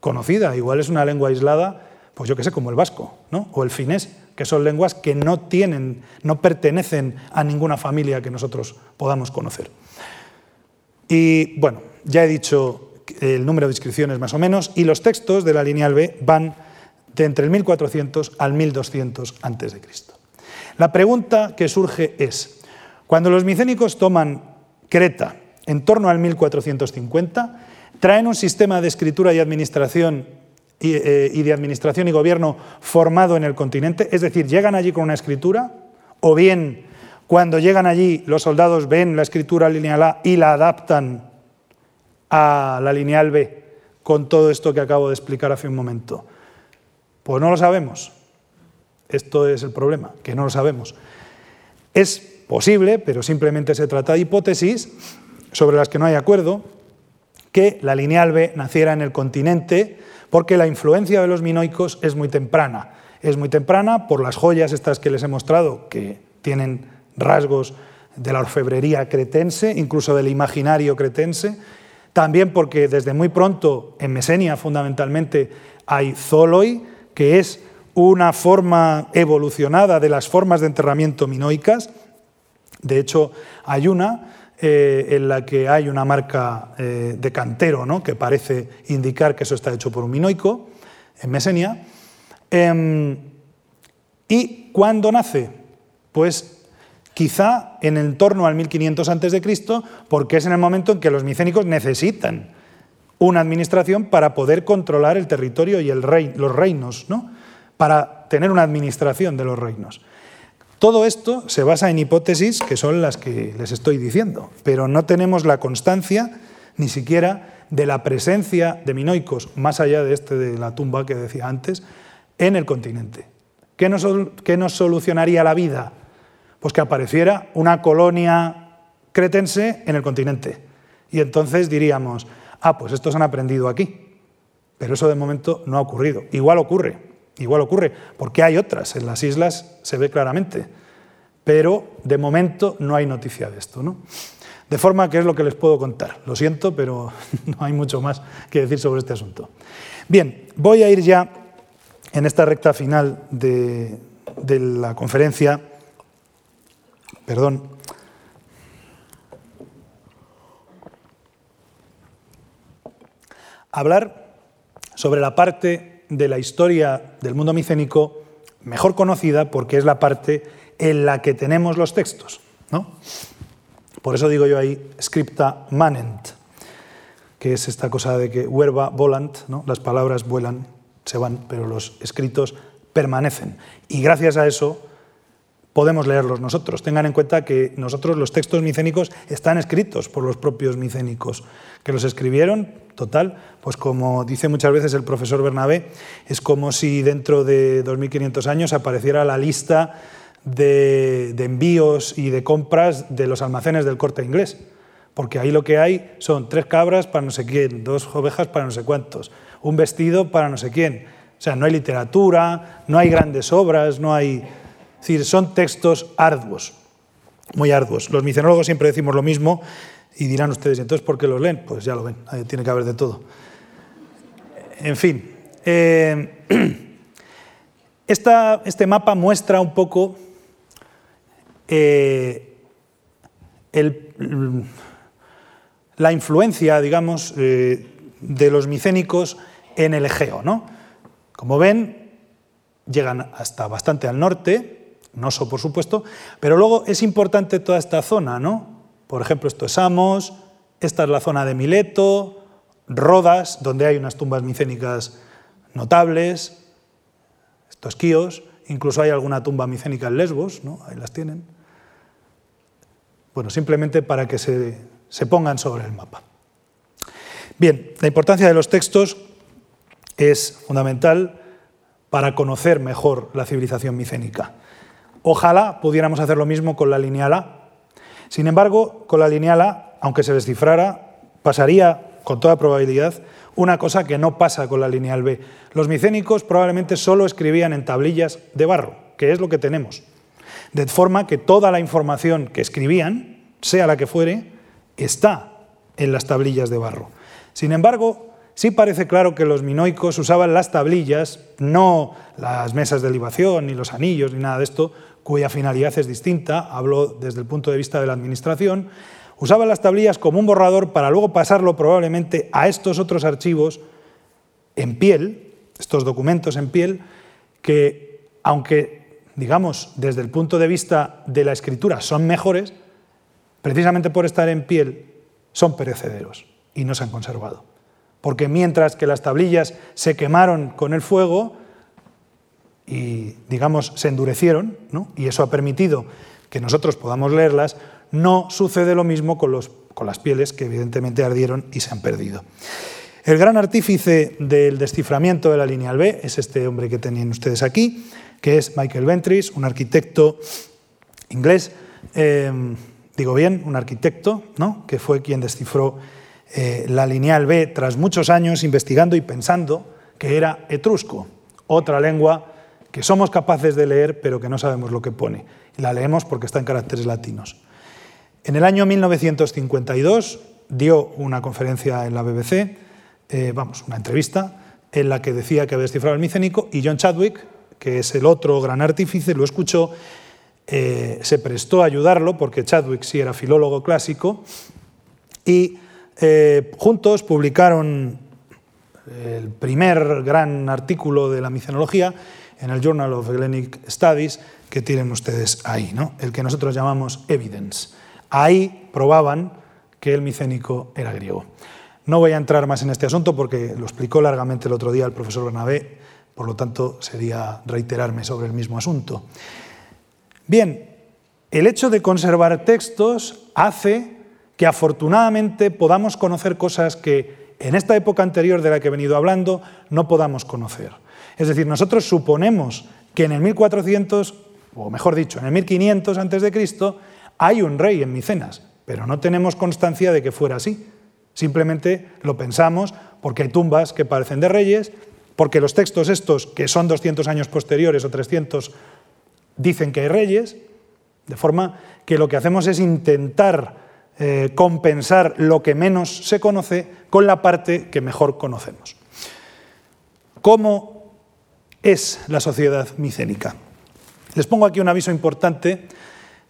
conocida. Igual es una lengua aislada, pues yo qué sé, como el vasco, ¿no? o el finés, que son lenguas que no tienen, no pertenecen a ninguna familia que nosotros podamos conocer. Y bueno, ya he dicho el número de inscripciones más o menos, y los textos de la lineal B van de entre el 1400 al 1200 a.C. La pregunta que surge es, cuando los micénicos toman Creta en torno al 1450, traen un sistema de escritura y administración eh, y, de administración y gobierno formado en el continente, es decir, llegan allí con una escritura, o bien cuando llegan allí los soldados ven la escritura lineal A y la adaptan a la lineal B con todo esto que acabo de explicar hace un momento. Pues no lo sabemos. Esto es el problema, que no lo sabemos. Es posible, pero simplemente se trata de hipótesis sobre las que no hay acuerdo, que la lineal B naciera en el continente porque la influencia de los minoicos es muy temprana. Es muy temprana por las joyas estas que les he mostrado, que tienen rasgos de la orfebrería cretense, incluso del imaginario cretense, también porque desde muy pronto en Mesenia fundamentalmente hay zoloi, que es una forma evolucionada de las formas de enterramiento minoicas. De hecho, hay una eh, en la que hay una marca eh, de cantero ¿no? que parece indicar que eso está hecho por un minoico en Mesenia. Em, ¿Y cuándo nace? Pues quizá en el torno al 1500 a.C., porque es en el momento en que los micénicos necesitan una administración para poder controlar el territorio y los reinos, ¿no? Para tener una administración de los reinos. Todo esto se basa en hipótesis que son las que les estoy diciendo, pero no tenemos la constancia ni siquiera de la presencia de minoicos, más allá de este de la tumba que decía antes, en el continente. ¿Qué nos, qué nos solucionaría la vida? Pues que apareciera una colonia cretense en el continente. Y entonces diríamos, ah, pues estos han aprendido aquí. Pero eso de momento no ha ocurrido. Igual ocurre, igual ocurre, porque hay otras. En las islas se ve claramente. Pero de momento no hay noticia de esto. ¿no? De forma que es lo que les puedo contar. Lo siento, pero no hay mucho más que decir sobre este asunto. Bien, voy a ir ya en esta recta final de, de la conferencia perdón, hablar sobre la parte de la historia del mundo micénico mejor conocida porque es la parte en la que tenemos los textos. ¿no? Por eso digo yo ahí scripta manent, que es esta cosa de que verba volant, ¿no? las palabras vuelan, se van, pero los escritos permanecen. Y gracias a eso podemos leerlos nosotros. Tengan en cuenta que nosotros los textos micénicos están escritos por los propios micénicos, que los escribieron, total, pues como dice muchas veces el profesor Bernabé, es como si dentro de 2.500 años apareciera la lista de, de envíos y de compras de los almacenes del corte inglés. Porque ahí lo que hay son tres cabras para no sé quién, dos ovejas para no sé cuántos, un vestido para no sé quién. O sea, no hay literatura, no hay grandes obras, no hay es decir, son textos arduos, muy arduos. Los micenólogos siempre decimos lo mismo y dirán ustedes, entonces por qué los leen? Pues ya lo ven, tiene que haber de todo. En fin, eh, este mapa muestra un poco eh, la influencia, digamos, eh, de los micénicos en el Egeo. ¿no? Como ven, llegan hasta bastante al norte, Noso, por supuesto, pero luego es importante toda esta zona, ¿no? Por ejemplo, esto es Samos, esta es la zona de Mileto, Rodas, donde hay unas tumbas micénicas notables, esto es Quíos, incluso hay alguna tumba micénica en Lesbos, ¿no? Ahí las tienen. Bueno, simplemente para que se, se pongan sobre el mapa. Bien, la importancia de los textos es fundamental para conocer mejor la civilización micénica. Ojalá pudiéramos hacer lo mismo con la lineal A. Sin embargo, con la lineal A, aunque se descifrara, pasaría con toda probabilidad una cosa que no pasa con la lineal B. Los micénicos probablemente solo escribían en tablillas de barro, que es lo que tenemos. De forma que toda la información que escribían, sea la que fuere, está en las tablillas de barro. Sin embargo, sí parece claro que los minoicos usaban las tablillas, no las mesas de libación, ni los anillos, ni nada de esto, cuya finalidad es distinta, hablo desde el punto de vista de la administración, usaban las tablillas como un borrador para luego pasarlo probablemente a estos otros archivos en piel, estos documentos en piel, que aunque, digamos, desde el punto de vista de la escritura son mejores, precisamente por estar en piel son perecederos y no se han conservado. porque mientras que las tablillas se quemaron con el fuego y, digamos, se endurecieron, y eso ha permitido que nosotros podamos leerlas, no sucede lo mismo con, los, con las pieles que evidentemente ardieron y se han perdido. El gran artífice del desciframiento de la lineal B es este hombre que tenían ustedes aquí, que es Michael Ventris, un arquitecto inglés, eh, digo bien, un arquitecto, ¿no? que fue quien descifró eh, la lineal B tras muchos años investigando y pensando que era etrusco, otra lengua que somos capaces de leer pero que no sabemos lo que pone. La leemos porque está en caracteres latinos. En el año 1952 dio una conferencia en la BBC, eh, vamos, una entrevista, en la que decía que había descifrado el micénico y John Chadwick, que es el otro gran artífice, lo escuchó, eh, se prestó a ayudarlo, porque Chadwick sí era filólogo clásico, y eh, juntos publicaron el primer gran artículo de la micenología en el Journal of Hellenic Studies, que tienen ustedes ahí, ¿no? el que nosotros llamamos Evidence. Ahí probaban que el micénico era griego. No voy a entrar más en este asunto porque lo explicó largamente el otro día el profesor Bernabé, por lo tanto sería reiterarme sobre el mismo asunto. Bien, el hecho de conservar textos hace que afortunadamente podamos conocer cosas que en esta época anterior de la que he venido hablando no podamos conocer. Es decir, nosotros suponemos que en el 1400, o mejor dicho, en el 1500 a.C., hay un rey en Micenas, pero no tenemos constancia de que fuera así. Simplemente lo pensamos porque hay tumbas que parecen de reyes, porque los textos estos, que son 200 años posteriores o 300, dicen que hay reyes, de forma que lo que hacemos es intentar eh, compensar lo que menos se conoce con la parte que mejor conocemos. ¿Cómo es la sociedad micénica? Les pongo aquí un aviso importante,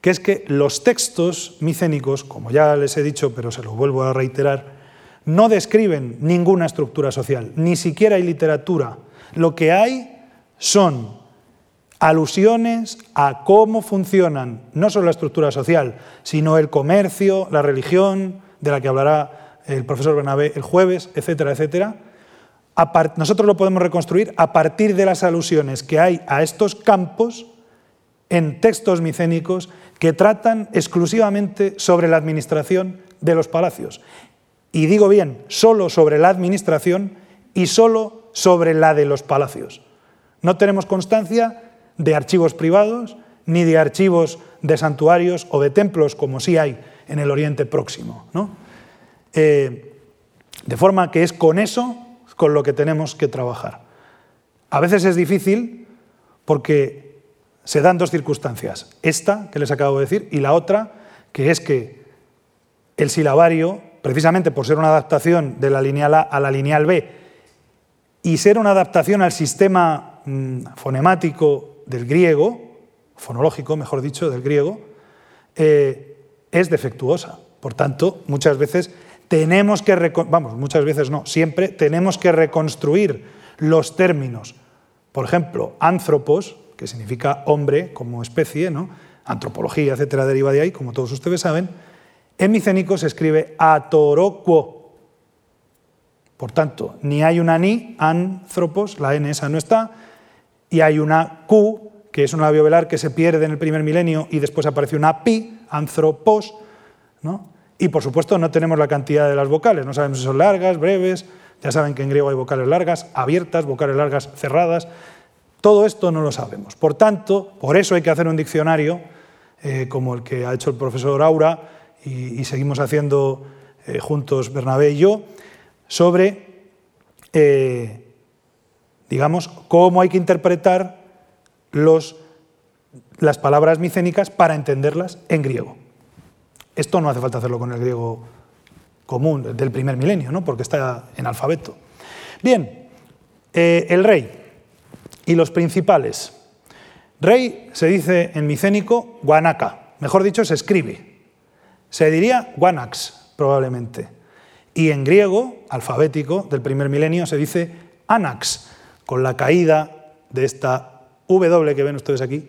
que es que los textos micénicos, como ya les he dicho, pero se lo vuelvo a reiterar, no describen ninguna estructura social, ni siquiera hay literatura. Lo que hay son alusiones a cómo funcionan no solo la estructura social, sino el comercio, la religión, de la que hablará el profesor Bernabé el jueves, etcétera, etcétera. Nosotros lo podemos reconstruir a partir de las alusiones que hay a estos campos en textos micénicos que tratan exclusivamente sobre la administración de los palacios. Y digo bien, solo sobre la administración y solo sobre la de los palacios. No tenemos constancia de archivos privados, ni de archivos de santuarios o de templos, como sí hay en el Oriente Próximo. Eh, de forma que es con eso con lo que tenemos que trabajar. A veces es difícil porque se dan dos circunstancias. Esta, que les acabo de decir, y la otra, que es que el silabario, precisamente por ser una adaptación de la lineal A a la lineal B, y ser una adaptación al sistema mm, fonemático del griego, fonológico, mejor dicho, del griego, eh, es defectuosa. Por tanto, muchas veces tenemos que, vamos, muchas veces no, siempre tenemos que reconstruir los términos. Por ejemplo, anthropos, que significa hombre como especie, ¿no? antropología, etcétera, deriva de ahí, como todos ustedes saben, en micénico se escribe atoroquo. Por tanto, ni hay una ni, anthropos, la n esa no está, y hay una Q, que es una labio velar que se pierde en el primer milenio y después aparece una pi, anthropos, ¿no? Y por supuesto no tenemos la cantidad de las vocales, no sabemos si son largas, breves, ya saben que en griego hay vocales largas, abiertas, vocales largas cerradas, todo esto no lo sabemos. Por tanto, por eso hay que hacer un diccionario eh, como el que ha hecho el profesor Aura y, seguimos haciendo eh, juntos Bernabé y yo, sobre eh, digamos, cómo hay que interpretar las palabras micénicas para entenderlas en griego. Esto no hace falta hacerlo con el griego común del primer milenio, ¿no? porque está en alfabeto. Bien, eh, el rey y los principales. Rey se dice en micénico guanaca, mejor dicho, se escribe. Se diría guanax, probablemente. Y en griego, alfabético del primer milenio, se dice anax, con la caída de esta W que ven ustedes aquí,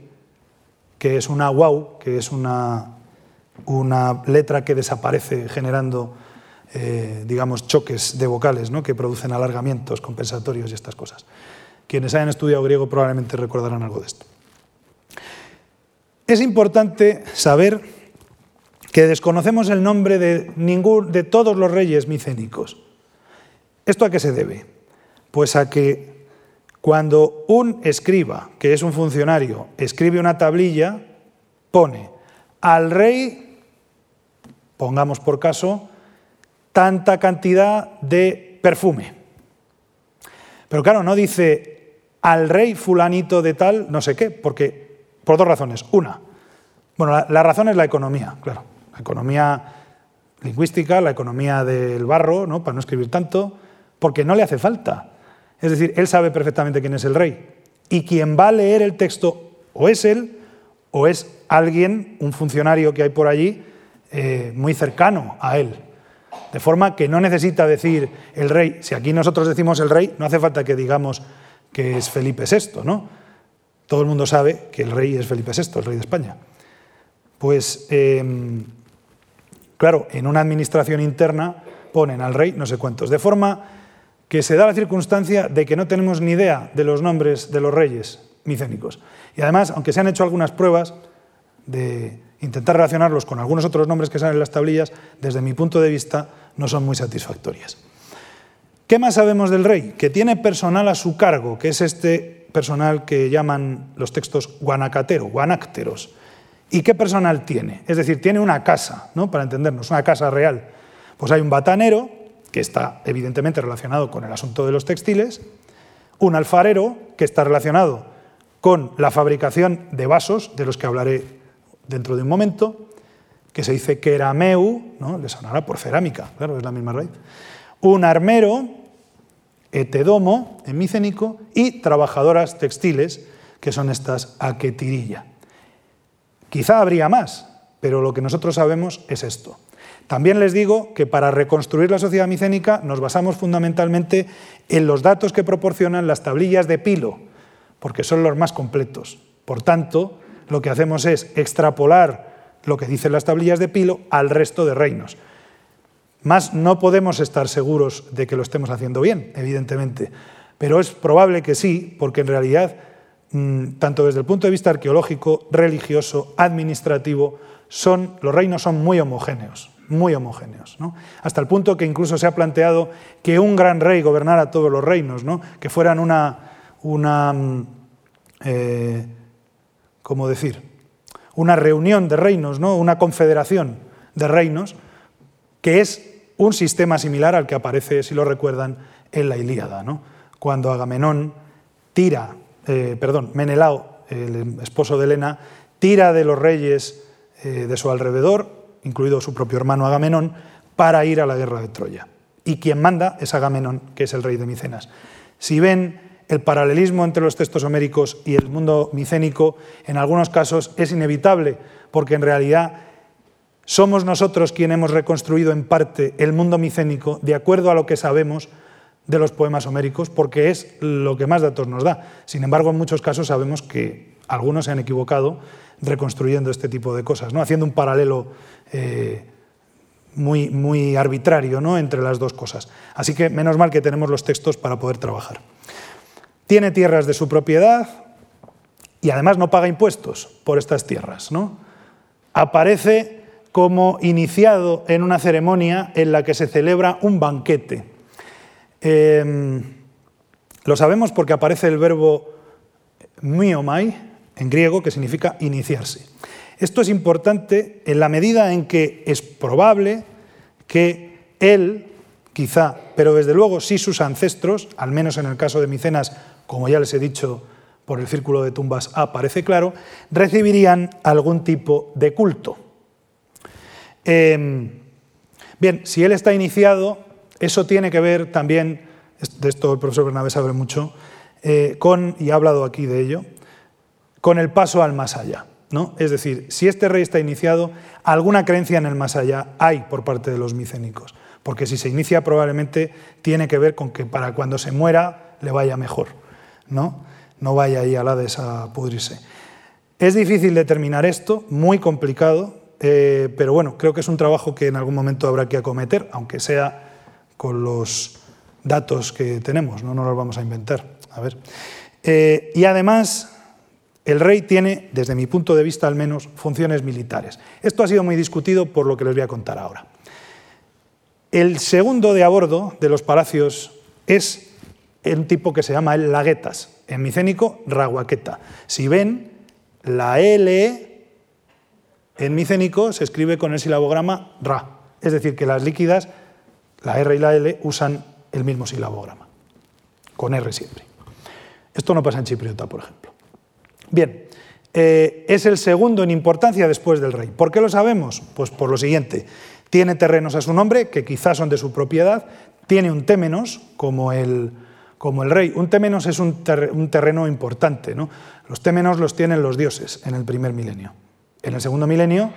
que es una wow, que es una, una letra que desaparece generando eh, digamos, choques de vocales ¿no? que producen alargamientos compensatorios y estas cosas. Quienes hayan estudiado griego probablemente recordarán algo de esto. Es importante saber que desconocemos el nombre de, ningún, de todos los reyes micénicos. ¿Esto a qué se debe? Pues a que cuando un escriba, que es un funcionario, escribe una tablilla, pone al rey, pongamos por caso, tanta cantidad de perfume. Pero claro, no dice al rey fulanito de tal, no sé qué, porque por dos razones. Una, bueno, la, razón es la economía, claro. La economía lingüística, la economía del barro, ¿no? para no escribir tanto, porque no le hace falta. Es decir, él sabe perfectamente quién es el rey. Y quien va a leer el texto o es él o es alguien, un funcionario que hay por allí, eh, muy cercano a él. De forma que no necesita decir el rey, si aquí nosotros decimos el rey, no hace falta que digamos que es Felipe VI, ¿no? Todo el mundo sabe que el rey es Felipe VI, el rey de España. Pues, em, claro, en una administración interna ponen al rey no sé cuántos, de forma que se da la circunstancia de que no tenemos ni idea de los nombres de los reyes micénicos. Y además, aunque se han hecho algunas pruebas de intentar relacionarlos con algunos otros nombres que salen en las tablillas, desde mi punto de vista, no son muy satisfactorias. ¿Qué más sabemos del rey? Que tiene personal a su cargo, que es este personal que llaman los textos guanacatero, guanácteros. ¿Y qué personal tiene? Es decir, tiene una casa, ¿no? para entendernos, una casa real. Pues hay un batanero, que está evidentemente relacionado con el asunto de los textiles, un alfarero, que está relacionado con la fabricación de vasos, de los que hablaré dentro de un momento, que se dice kerameu, ¿no? le sonará por cerámica, claro, es la misma raíz. Un armero, etedomo, en micénico, y trabajadoras textiles, que son estas aquetirilla. Quizá habría más, pero lo que nosotros sabemos es esto. También les digo que para reconstruir la sociedad micénica nos basamos fundamentalmente en los datos que proporcionan las tablillas de Pilo, porque son los más completos. Por tanto, lo que hacemos es extrapolar lo que dicen las tablillas de Pilo al resto de reinos. Más no podemos estar seguros de que lo estemos haciendo bien, evidentemente, pero es probable que sí, porque en realidad, mm, tanto desde el punto de vista arqueológico, religioso, administrativo, son, los reinos son muy homogéneos, muy homogéneos, hasta el punto que incluso se ha planteado que un gran rey gobernara todos los reinos, ¿no? que fueran una, una, mm, eh, ¿cómo decir? Una reunión de reinos, ¿no? una confederación de reinos, que es un sistema similar al que aparece, si lo recuerdan, en la Ilíada, ¿no? cuando Agamenón tira, eh, perdón, Menelao, el esposo de Helena, tira de los reyes eh, de su alrededor, incluido su propio hermano Agamenón, para ir a la guerra de Troya. Y quien manda es Agamenón, que es el rey de Micenas. Si ven el paralelismo entre los textos homéricos y el mundo micénico en algunos casos es inevitable, porque en realidad somos nosotros quienes hemos reconstruido en parte el mundo micénico de acuerdo a lo que sabemos de los poemas homéricos, porque es lo que más datos nos da. Sin embargo, en muchos casos sabemos que algunos se han equivocado reconstruyendo este tipo de cosas, ¿no? haciendo un paralelo eh, muy, muy arbitrario ¿no? entre las dos cosas. Así que menos mal que tenemos los textos para poder trabajar. Tiene tierras de su propiedad y además no paga impuestos por estas tierras. ¿no? Aparece como iniciado en una ceremonia en la que se celebra un banquete. Em, lo sabemos porque aparece el verbo miomai en griego, que significa iniciarse. Esto es importante en la medida en que es probable que él, quizá, pero desde luego sí sus ancestros, al menos en el caso de Micenas, como ya les he dicho por el círculo de tumbas A parece claro, recibirían algún tipo de culto. Em, bien, si él está iniciado, eso tiene que ver también, de esto el profesor Bernabé sabe mucho, eh, con, y ha hablado aquí de ello, con el paso al más allá. ¿no? Es decir, si este rey está iniciado, alguna creencia en el más allá hay por parte de los micénicos, porque si se inicia probablemente tiene que ver con que para cuando se muera le vaya mejor. ¿No? No vaya ahí al Hades a pudrirse. Es difícil determinar esto, muy complicado, eh, pero bueno, creo que es un trabajo que en algún momento habrá que acometer, aunque sea con los datos que tenemos, no nos los vamos a inventar. A ver. Eh, y además, el rey tiene, desde mi punto de vista al menos, funciones militares. Esto ha sido muy discutido por lo que les voy a contar ahora. El segundo de a bordo de los palacios es un tipo que se llama el laguetas, en micénico raguaqueta. Si ven, la L en micénico se escribe con el silabograma ra, es decir, que las líquidas, la R y la L, usan el mismo silabograma, con R siempre. Esto no pasa en chipriota, por ejemplo. Bien, eh, es el segundo en importancia después del rey. ¿Por qué lo sabemos? Pues por lo siguiente. Tiene terrenos a su nombre, que quizás son de su propiedad, tiene un témenos, como el, como el rey. Un témenos es un, terreno importante. ¿no? Los témenos los tienen los dioses en el primer milenio. En el segundo milenio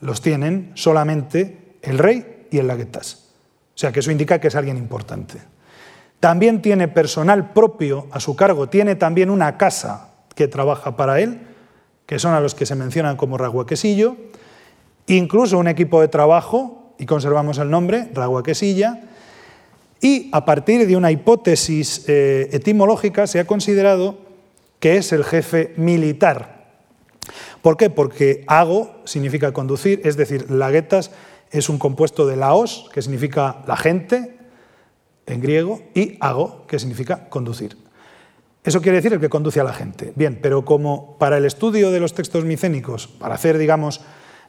los tienen solamente el rey y el laguetas. O sea que eso indica que es alguien importante. También tiene personal propio a su cargo, tiene también una casa que trabaja para él, que son a los que se mencionan como Raguaquesillo, incluso un equipo de trabajo, y conservamos el nombre, Raguaquesilla, y a partir de una hipótesis eh, etimológica se ha considerado que es el jefe militar. ¿Por qué? Porque ago significa conducir, es decir, laguetas es un compuesto de laos, que significa la gente, en griego, y ago, que significa conducir. Eso quiere decir el que conduce a la gente. Bien, pero como para el estudio de los textos micénicos, para hacer, digamos,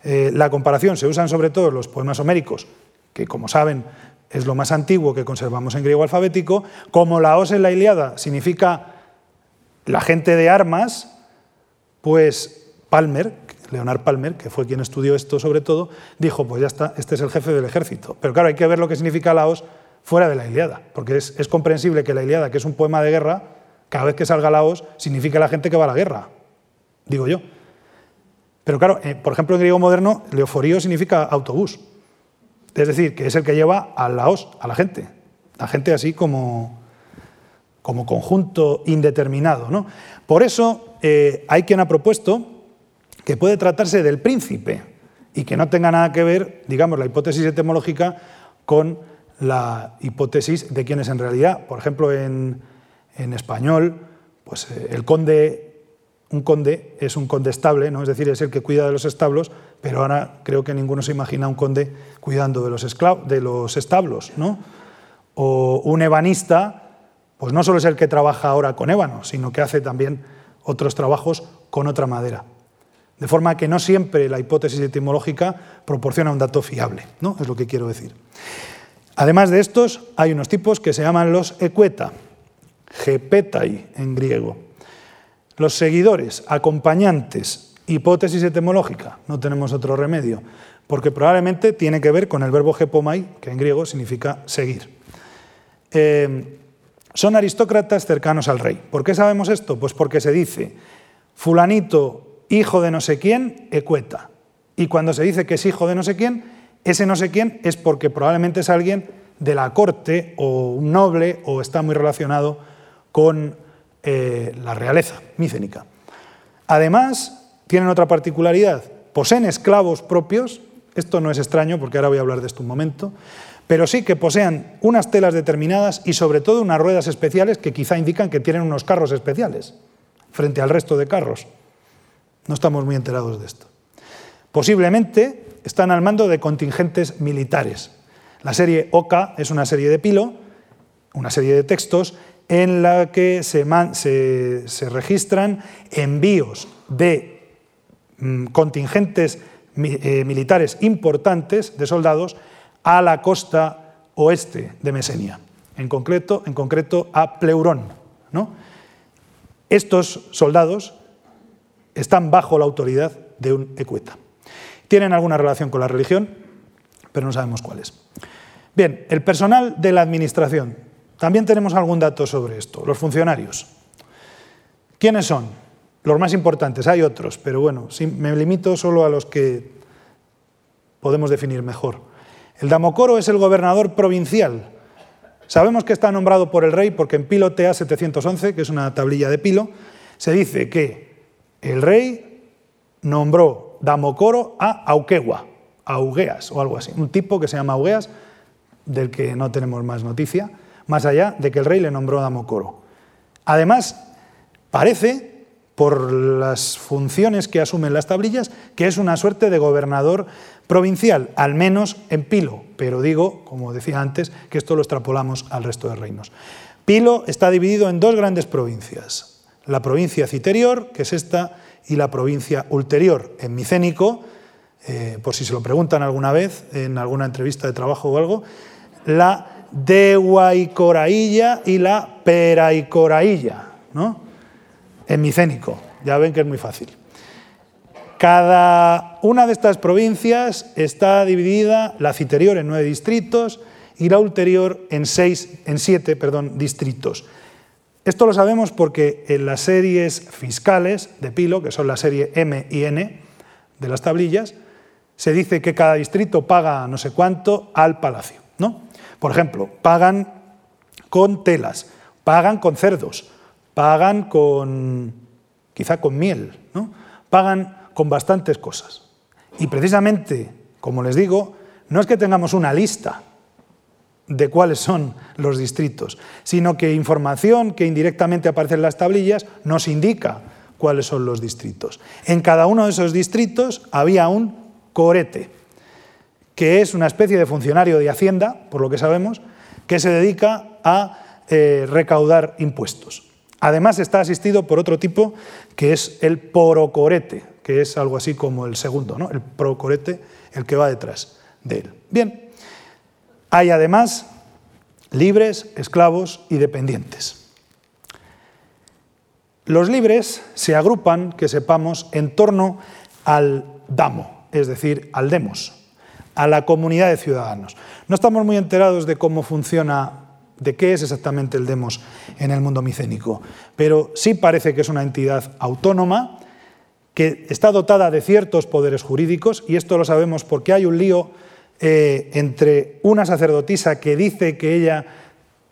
eh, la comparación, se usan sobre todo los poemas homéricos, que como saben es lo más antiguo que conservamos en griego alfabético, como la os en la Iliada significa la gente de armas, pues Palmer, Leonard Palmer, que fue quien estudió esto sobre todo, dijo, pues ya está, este es el jefe del ejército. Pero claro, hay que ver lo que significa la os fuera de la Iliada, porque es, comprensible que la Iliada, que es un poema de guerra, cada vez que salga Laos, significa la gente que va a la guerra, digo yo. Pero claro, eh, por ejemplo, en griego moderno, leoforío significa autobús. Es decir, que es el que lleva a Laos, a la gente. La gente así como, como conjunto indeterminado. ¿no? Por eso eh, hay quien ha propuesto que puede tratarse del príncipe y que no tenga nada que ver, digamos, la hipótesis etimológica con la hipótesis de quién es en realidad. Por ejemplo, en, español, pues eh, el conde, un conde es un condestable, ¿no? es decir, es el que cuida de los establos, pero ahora creo que ninguno se imagina un conde cuidando de los, de los establos. ¿no? O un ebanista, pues no solo es el que trabaja ahora con ébano, sino que hace también otros trabajos con otra madera. De forma que no siempre la hipótesis etimológica proporciona un dato fiable, ¿no? es lo que quiero decir. Además de estos, hay unos tipos que se llaman los equeta, gepetai en griego. Los seguidores, acompañantes, hipótesis etimológica, no tenemos otro remedio, porque probablemente tiene que ver con el verbo gepomai, que en griego significa seguir. Eh, son aristócratas cercanos al rey. ¿Por qué sabemos esto? Pues porque se dice, fulanito, hijo de no sé quién, ecueta. Y cuando se dice que es hijo de no sé quién, ese no sé quién es porque probablemente es alguien de la corte o un noble o está muy relacionado con eh, la realeza micénica. Además, tienen otra particularidad, poseen esclavos propios, esto no es extraño porque ahora voy a hablar de esto un momento, pero sí que posean unas telas determinadas y sobre todo unas ruedas especiales que quizá indican que tienen unos carros especiales frente al resto de carros. No estamos muy enterados de esto. Posiblemente están al mando de contingentes militares. La serie OCA es una serie de pilo, una serie de textos en la que se, registran envíos de mm, contingentes eh, militares importantes de soldados a la costa oeste de Mesenia, en concreto, en concreto a Pleurón. Estos soldados están bajo la autoridad de un ecueta. Tienen alguna relación con la religión, pero no sabemos cuáles. Bien, el personal de la administración. También tenemos algún dato sobre esto. Los funcionarios. ¿Quiénes son? Los más importantes. Hay otros, pero bueno, me limito solo a los que podemos definir mejor. El Damocoro es el gobernador provincial. Sabemos que está nombrado por el rey porque en Pilo TA 711, que es una tablilla de Pilo, se dice que el rey nombró Damocoro a Auquegua, Augueas o algo así. Un tipo que se llama Augueas, del que no tenemos más noticia, más allá de que el rey le nombró Damocoro. Además, parece, por las funciones que asumen las tablillas, que es una suerte de gobernador provincial, al menos en Pilo, pero digo, como decía antes, que esto lo extrapolamos al resto de reinos. Pilo está dividido en dos grandes provincias, la provincia citerior, que es esta, y la provincia ulterior, en micénico, eh, por si se lo preguntan alguna vez en alguna entrevista de trabajo o algo, la Dehuaycorailla y la Peraicorailla, ¿no? En micénico, ya ven que es muy fácil. Cada una de estas provincias está dividida, la citerior en nueve distritos y la ulterior en, seis, en siete perdón, distritos. Esto lo sabemos porque en las series fiscales de Pilo, que son la serie M y N de las tablillas, se dice que cada distrito paga no sé cuánto al palacio. ¿no? Por ejemplo, pagan con telas, pagan con cerdos, pagan con quizá con miel, ¿no? pagan con bastantes cosas. Y precisamente, como les digo, no es que tengamos una lista de cuáles son los distritos, sino que información que indirectamente aparece en las tablillas nos indica cuáles son los distritos. En cada uno de esos distritos había un corete, que es una especie de funcionario de Hacienda, por lo que sabemos, que se dedica a eh, recaudar impuestos. Además está asistido por otro tipo que es el porocorete, que es algo así como el segundo, ¿no? el procorete, el que va detrás de él. Bien, hay además libres, esclavos y dependientes. Los libres se agrupan, que sepamos, en torno al damo, es decir, al demos, a la comunidad de ciudadanos. No estamos muy enterados de cómo funciona, de qué es exactamente el demos en el mundo micénico, pero sí parece que es una entidad autónoma que está dotada de ciertos poderes jurídicos, y esto lo sabemos porque hay un lío eh, entre una sacerdotisa que dice que ella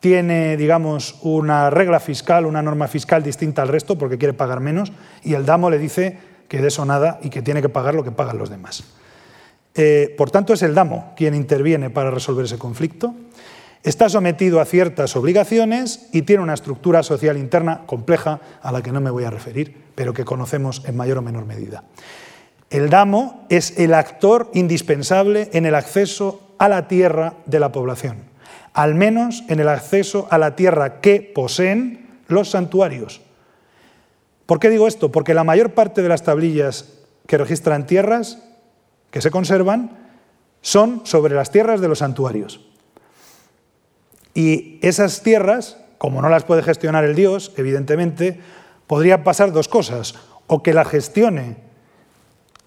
tiene, digamos, una regla fiscal, una norma fiscal distinta al resto porque quiere pagar menos, y el damo le dice que de eso nada y que tiene que pagar lo que pagan los demás. Eh, por tanto, es el damo quien interviene para resolver ese conflicto. Está sometido a ciertas obligaciones y tiene una estructura social interna compleja a la que no me voy a referir, pero que conocemos en mayor o menor medida. El damo es el actor indispensable en el acceso a la tierra de la población, al menos en el acceso a la tierra que poseen los santuarios. ¿Por qué digo esto? Porque la mayor parte de las tablillas que registran tierras que se conservan son sobre las tierras de los santuarios. Y esas tierras, como no las puede gestionar el dios, evidentemente, podría pasar dos cosas, o que la gestione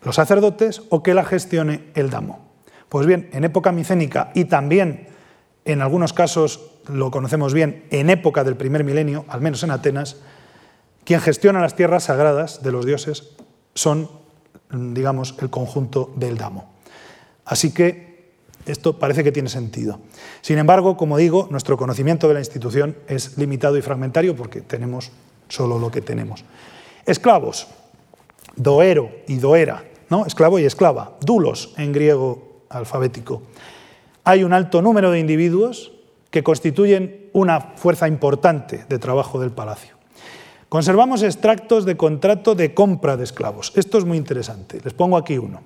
los sacerdotes o que la gestione el damo. Pues bien, en época micénica y también en algunos casos lo conocemos bien en época del primer milenio, al menos en Atenas, quien gestiona las tierras sagradas de los dioses son, digamos, el conjunto del damo. Así que esto parece que tiene sentido. Sin embargo, como digo, nuestro conocimiento de la institución es limitado y fragmentario porque tenemos solo lo que tenemos. Esclavos, doero y doera, esclavo y esclava, dulos en griego alfabético. Hay un alto número de individuos que constituyen una fuerza importante de trabajo del palacio. Conservamos extractos de contrato de compra de esclavos. Esto es muy interesante. Les pongo aquí uno.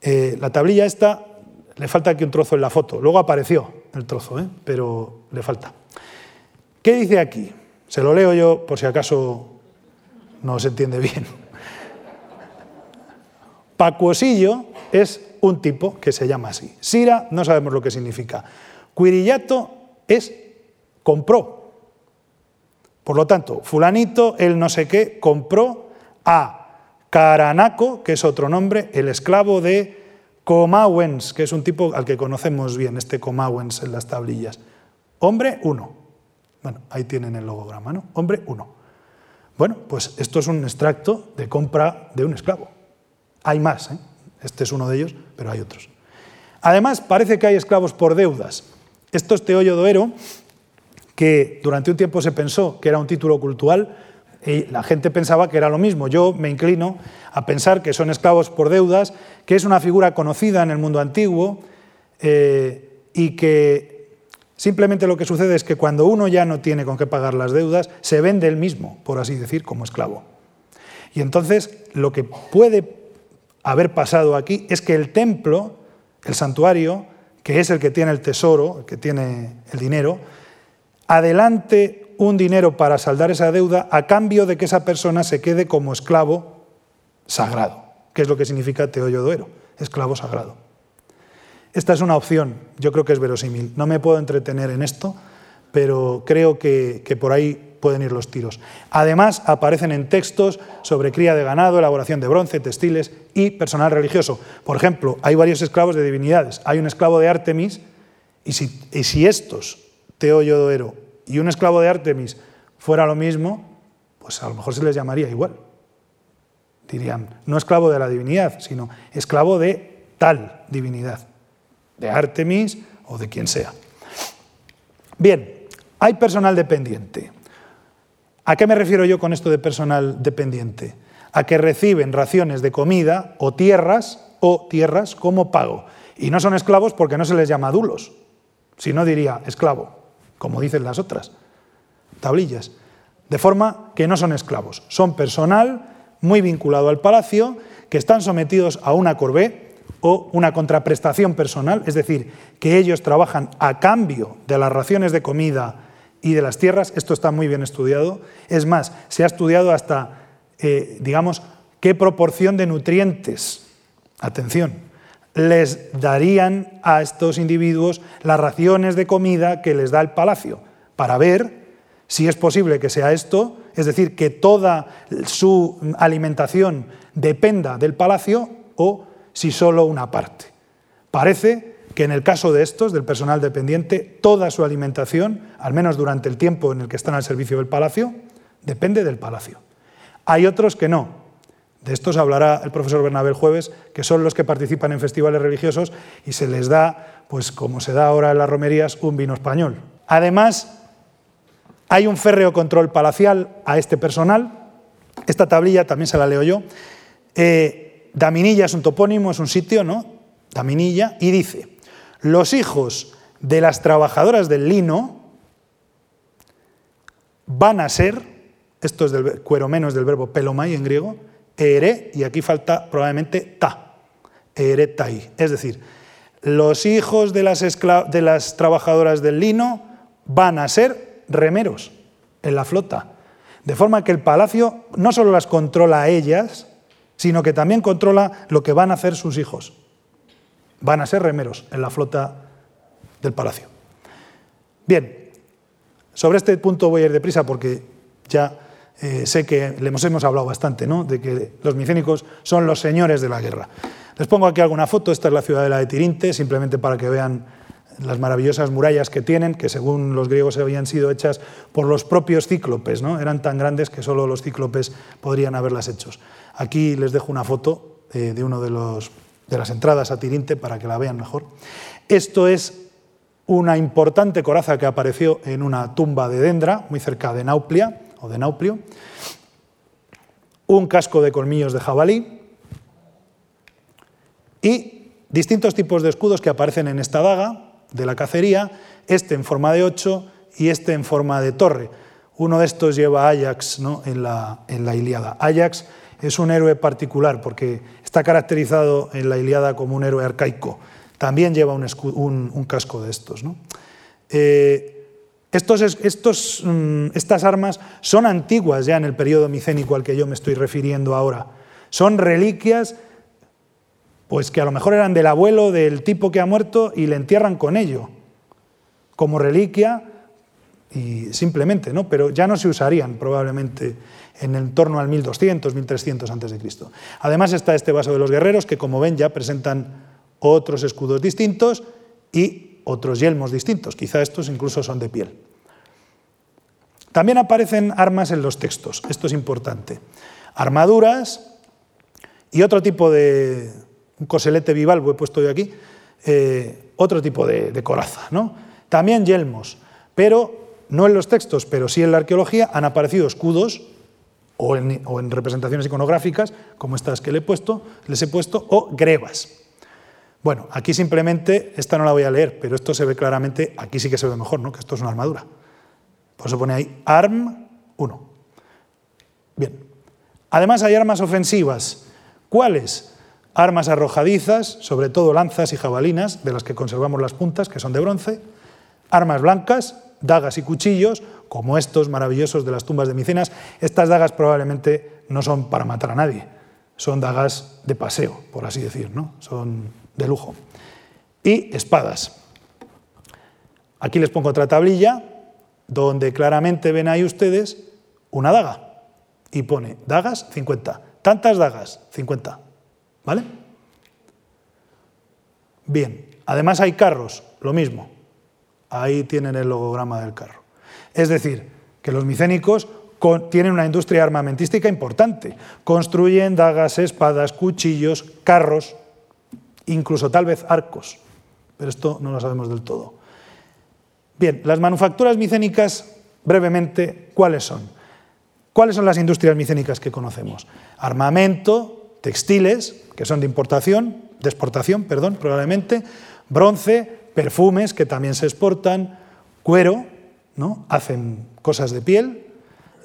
Eh, la tablilla esta, le falta aquí un trozo en la foto. Luego apareció el trozo, ¿eh? pero le falta. ¿Qué dice aquí? Se lo leo yo por si acaso no se entiende bien. Pacuosillo es un tipo que se llama así. Sira no sabemos lo que significa. Quirillato es compró. Por lo tanto, fulanito, el no sé qué, compró a Caranaco, que es otro nombre, el esclavo de Comawens, que es un tipo al que conocemos bien, este Comawens en las tablillas. Hombre uno. Bueno, ahí tienen el logograma, ¿no? Hombre uno. Bueno, pues esto es un extracto de compra de un esclavo. Hay más, ¿eh? este es uno de ellos, pero hay otros. Además, parece que hay esclavos por deudas. Esto es Teollo Doero, que durante un tiempo se pensó que era un título cultural, Y la gente pensaba que era lo mismo. Yo me inclino a pensar que son esclavos por deudas, que es una figura conocida en el mundo antiguo eh, y que simplemente lo que sucede es que cuando uno ya no tiene con qué pagar las deudas, se vende él mismo, por así decir, como esclavo. Y entonces lo que puede haber pasado aquí es que el templo, el santuario, que es el que tiene el tesoro, el que tiene el dinero, adelante un dinero para saldar esa deuda a cambio de que esa persona se quede como esclavo sagrado, que es lo que significa teoyodoero, esclavo sagrado. Esta es una opción, yo creo que es verosímil. No me puedo entretener en esto, pero creo que, que por ahí pueden ir los tiros. Además, aparecen en textos sobre cría de ganado, elaboración de bronce, textiles y personal religioso. Por ejemplo, hay varios esclavos de divinidades. Hay un esclavo de Artemis, y si, y si estos, Teo Yodoero, y un esclavo de Artemis fuera lo mismo, pues a lo mejor se les llamaría igual. Dirían, no esclavo de la divinidad, sino esclavo de tal divinidad, de Artemis o de quien sea. Bien, hay personal dependiente. ¿A qué me refiero yo con esto de personal dependiente? A que reciben raciones de comida o tierras o tierras como pago. Y no son esclavos porque no se les llama dulos, si no diría esclavo como dicen las otras tablillas. De forma que no son esclavos, son personal muy vinculado al palacio, que están sometidos a una corvée o una contraprestación personal, es decir, que ellos trabajan a cambio de las raciones de comida y de las tierras. Esto está muy bien estudiado. Es más, se ha estudiado hasta, eh, digamos, qué proporción de nutrientes, atención, les darían a estos individuos las raciones de comida que les da el palacio, para ver si es posible que sea esto, es decir, que toda su alimentación dependa del palacio o si solo una parte. Parece que en el caso de estos, del personal dependiente, toda su alimentación, al menos durante el tiempo en el que están al servicio del palacio, depende del palacio. Hay otros que no, de estos hablará el profesor Bernabé el jueves, que son los que participan en festivales religiosos y se les da, pues como se da ahora en las romerías, un vino español. Además, hay un férreo control palacial a este personal. Esta tablilla también se la leo yo. Eh, Daminilla es un topónimo, es un sitio, ¿no? Daminilla, y dice, los hijos de las trabajadoras del lino van a ser, esto es del cuero menos del verbo pelomai en griego, ere, y aquí falta probablemente ta, eretai. Es decir, los hijos de las, de las trabajadoras del lino van a ser remeros en la flota. De forma que el palacio no solo las controla a ellas, sino que también controla lo que van a hacer sus hijos. Van a ser remeros en la flota del palacio. Bien, sobre este punto voy a ir deprisa porque ya eh, sé que le hemos, hablado bastante, ¿no? de que los micénicos son los señores de la guerra. Les pongo aquí alguna foto, esta es la ciudadela de Tirinte, simplemente para que vean las maravillosas murallas que tienen, que según los griegos habían sido hechas por los propios cíclopes, ¿no? eran tan grandes que solo los cíclopes podrían haberlas hecho. Aquí les dejo una foto eh, de una de, de las entradas a Tirinte para que la vean mejor. Esto es una importante coraza que apareció en una tumba de Dendra, muy cerca de Nauplia, de Nauplio, un casco de colmillos de jabalí y distintos tipos de escudos que aparecen en esta daga de la cacería, este en forma de ocho y este en forma de torre. Uno de estos lleva Ajax ¿no? en, la, en la Iliada. Ajax es un héroe particular porque está caracterizado en la Iliada como un héroe arcaico. También lleva un, un, casco de estos. ¿no? Eh, estos, mm, estas armas son antiguas ya en el periodo micénico al que yo me estoy refiriendo ahora. Son reliquias pues que a lo mejor eran del abuelo del tipo que ha muerto y le entierran con ello, como reliquia y simplemente, ¿no? Pero ya no se usarían probablemente en el torno al 1200, 1300 a.C. Además está este vaso de los guerreros que como ven ya presentan otros escudos distintos y otros yelmos distintos, quizá estos incluso son de piel. También aparecen armas en los textos, esto es importante. Armaduras y otro tipo de, un coselete bivalvo he puesto yo aquí, eh, otro tipo de, coraza. ¿no? También yelmos, pero no en los textos, pero sí en la arqueología han aparecido escudos o en, representaciones iconográficas, como estas que le he puesto, les he puesto, o grebas. Bueno, aquí simplemente, esta no la voy a leer, pero esto se ve claramente, aquí sí que se ve mejor, ¿no? que esto es una armadura. Por eso pone ahí ARM 1. Bien. Además hay armas ofensivas. ¿Cuáles? Armas arrojadizas, sobre todo lanzas y jabalinas, de las que conservamos las puntas, que son de bronce. Armas blancas, dagas y cuchillos, como estos maravillosos de las tumbas de Micenas. Estas dagas probablemente no son para matar a nadie, son dagas de paseo, por así decir, ¿no? son de lujo. Y espadas. Aquí les pongo otra tablilla donde claramente ven ahí ustedes una daga y pone dagas 50. Tantas dagas, 50. ¿Vale? Bien, además hay carros, lo mismo. Ahí tienen el logograma del carro. Es decir, que los micénicos tienen una industria armamentística importante. Construyen dagas, espadas, cuchillos, carros, incluso tal vez arcos. Pero esto no lo sabemos del todo. Bien, las manufacturas micénicas, brevemente, ¿cuáles son? ¿Cuáles son las industrias micénicas que conocemos? Armamento, textiles, que son de importación, de exportación, perdón, probablemente, bronce, perfumes, que también se exportan, cuero, ¿no? hacen cosas de piel,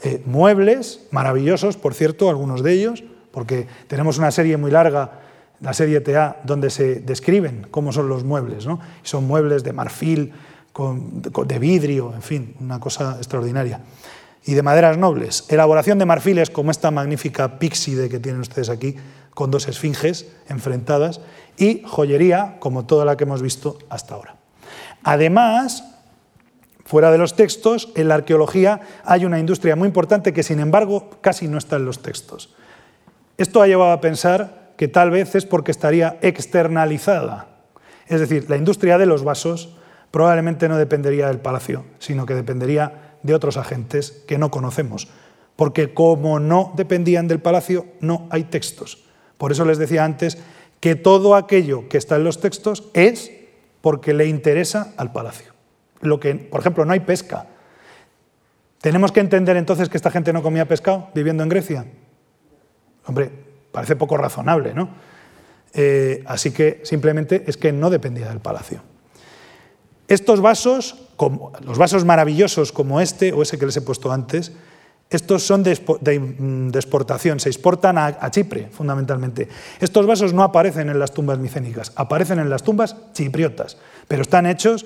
eh, muebles, maravillosos, por cierto, algunos de ellos, porque tenemos una serie muy larga, la serie TA, donde se describen cómo son los muebles. ¿no? Son muebles de marfil, de vidrio, en fin, una cosa extraordinaria y de maderas nobles. Elaboración de marfiles como esta magnífica píxide que tienen ustedes aquí, con dos esfinges enfrentadas, y joyería como toda la que hemos visto hasta ahora. Además, fuera de los textos, en la arqueología hay una industria muy importante que, sin embargo, casi no está en los textos. Esto ha llevado a pensar que tal vez es porque estaría externalizada. Es decir, la industria de los vasos probablemente no dependería del palacio, sino que dependería de otros agentes que no conocemos, porque como no dependían del palacio, no hay textos. Por eso les decía antes que todo aquello que está en los textos es porque le interesa al palacio. Lo que, por ejemplo, no hay pesca. ¿Tenemos que entender entonces que esta gente no comía pescado viviendo en Grecia? Hombre, parece poco razonable, ¿no? Eh, así que simplemente es que no dependía del palacio. Estos vasos, los vasos maravillosos como este o ese que les he puesto antes, estos son de, mm, exportación, se exportan a, Chipre fundamentalmente. Estos vasos no aparecen en las tumbas micénicas, aparecen en las tumbas chipriotas, pero están hechos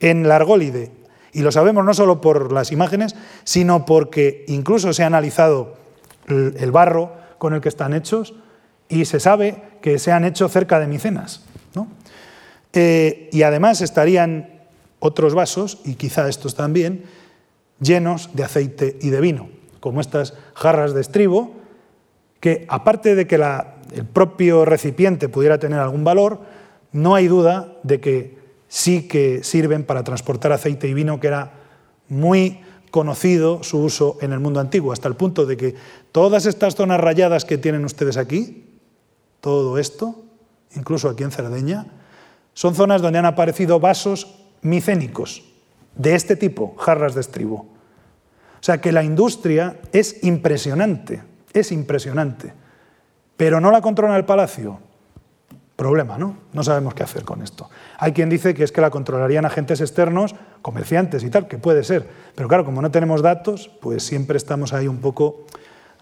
en la argólide. Y lo sabemos no solo por las imágenes, sino porque incluso se ha analizado el, barro con el que están hechos y se sabe que se han hecho cerca de Micenas. Eh, y además estarían otros vasos, y quizá estos también, llenos de aceite y de vino, como estas jarras de estribo, que aparte de que el propio recipiente pudiera tener algún valor, no hay duda de que sí que sirven para transportar aceite y vino, que era muy conocido su uso en el mundo antiguo, hasta el punto de que todas estas zonas rayadas que tienen ustedes aquí, todo esto, incluso aquí en Cerdeña, son zonas donde han aparecido vasos micénicos de este tipo, jarras de estribo. O sea que la industria es impresionante, es impresionante, pero no la controla el palacio. Problema, ¿no? No sabemos qué hacer con esto. Hay quien dice que es que la controlarían agentes externos, comerciantes y tal, que puede ser. Pero claro, como no tenemos datos, pues siempre estamos ahí un poco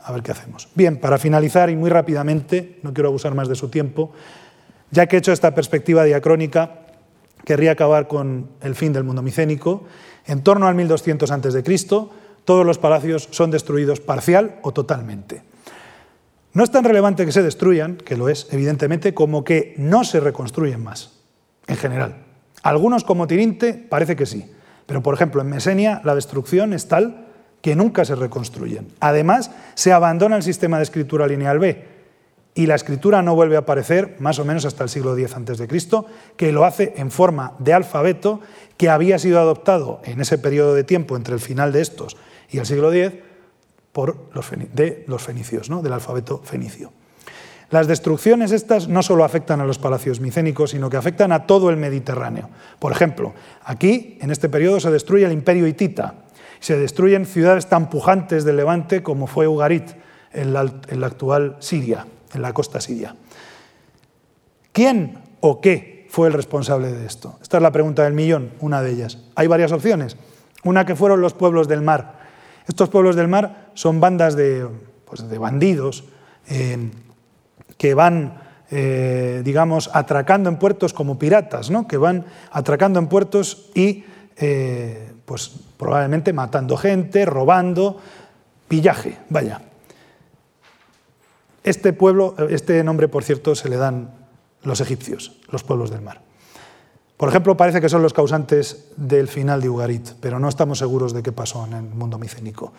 a ver qué hacemos. Bien, para finalizar y muy rápidamente, no quiero abusar más de su tiempo, ya que he hecho esta perspectiva diacrónica, querría acabar con el fin del mundo micénico. En torno al 1200 a.C., todos los palacios son destruidos parcial o totalmente. No es tan relevante que se destruyan, que lo es, evidentemente, como que no se reconstruyen más, en general. Algunos, como Tirinte, parece que sí. Pero, por ejemplo, en Mesenia la destrucción es tal que nunca se reconstruyen. Además, se abandona el sistema de escritura lineal B, y la escritura no vuelve a aparecer más o menos hasta el siglo X a.C., que lo hace en forma de alfabeto que había sido adoptado en ese periodo de tiempo entre el final de estos y el siglo X de los fenicios, ¿no? del alfabeto fenicio. Las destrucciones estas no solo afectan a los palacios micénicos, sino que afectan a todo el Mediterráneo. Por ejemplo, aquí, en este periodo, se destruye el imperio hitita Se destruyen ciudades tan pujantes del Levante como fue Ugarit, en la actual Siria, en la costa siria. ¿Quién o qué fue el responsable de esto? Esta es la pregunta del millón, una de ellas. Hay varias opciones. Una que fueron los pueblos del mar. Estos pueblos del mar son bandas de, pues, de bandidos eh, que van, eh, digamos, atracando en puertos como piratas, ¿no? que van atracando en puertos y eh, pues, probablemente matando gente, robando, pillaje, vaya. Este pueblo, este nombre, por cierto, se le dan los egipcios, los pueblos del mar. Por ejemplo, parece que son los causantes del final de Ugarit, pero no estamos seguros de qué pasó en el mundo micénico.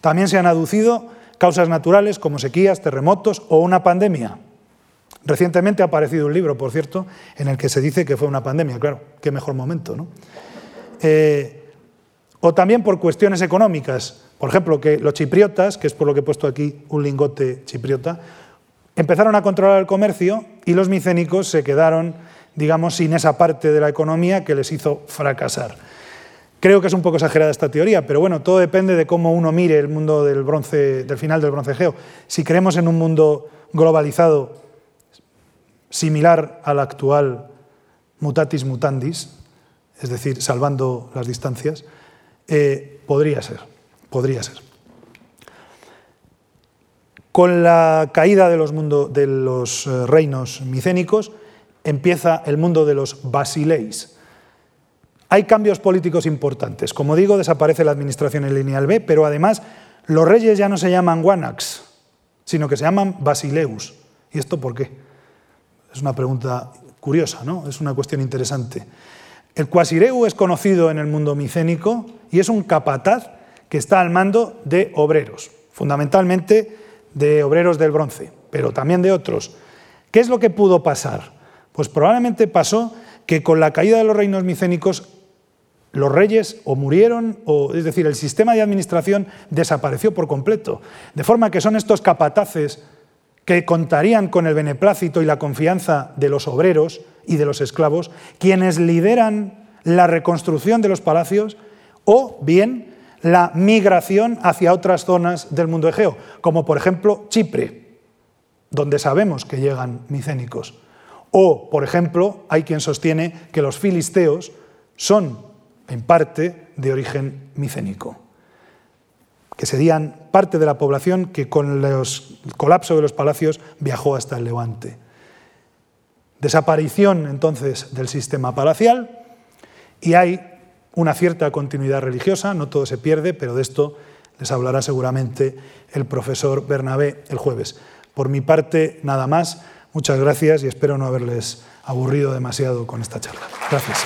También se han aducido causas naturales como sequías, terremotos o una pandemia. Recientemente ha aparecido un libro, por cierto, en el que se dice que fue una pandemia. Claro, qué mejor momento, ¿no? Eh, o también por cuestiones económicas. Por ejemplo, que los chipriotas, que es por lo que he puesto aquí un lingote chipriota, empezaron a controlar el comercio y los micénicos se quedaron, digamos, sin esa parte de la economía que les hizo fracasar. Creo que es un poco exagerada esta teoría, pero bueno, todo depende de cómo uno mire el mundo del, bronce, del final del bronce geo. Si creemos en un mundo globalizado similar al actual mutatis mutandis, es decir, salvando las distancias, eh, podría ser, podría ser. Con la caída de los, de los eh, reinos micénicos empieza el mundo de los basileis. Hay cambios políticos importantes. Como digo, desaparece la administración en lineal B, pero además los reyes ya no se llaman Wanax, sino que se llaman Basileus. ¿Y esto por qué? Es una pregunta curiosa, ¿no? Es una cuestión interesante. El Quasireu es conocido en el mundo micénico y es un capataz que está al mando de obreros, fundamentalmente de obreros del bronce, pero también de otros. ¿Qué es lo que pudo pasar? Pues probablemente pasó que con la caída de los reinos micénicos los reyes o murieron, o, es decir, el sistema de administración desapareció por completo. De forma que son estos capataces que contarían con el beneplácito y la confianza de los obreros y de los esclavos, quienes lideran la reconstrucción de los palacios o bien la migración hacia otras zonas del mundo egeo, como por ejemplo Chipre, donde sabemos que llegan micénicos. O, por ejemplo, hay quien sostiene que los filisteos son en parte de origen micénico, que serían parte de la población que con el colapso de los palacios viajó hasta el Levante. Desaparición entonces del sistema palacial y hay una cierta continuidad religiosa, no todo se pierde, pero de esto les hablará seguramente el profesor Bernabé el jueves. Por mi parte, nada más. Muchas gracias y espero no haberles aburrido demasiado con esta charla. Gracias.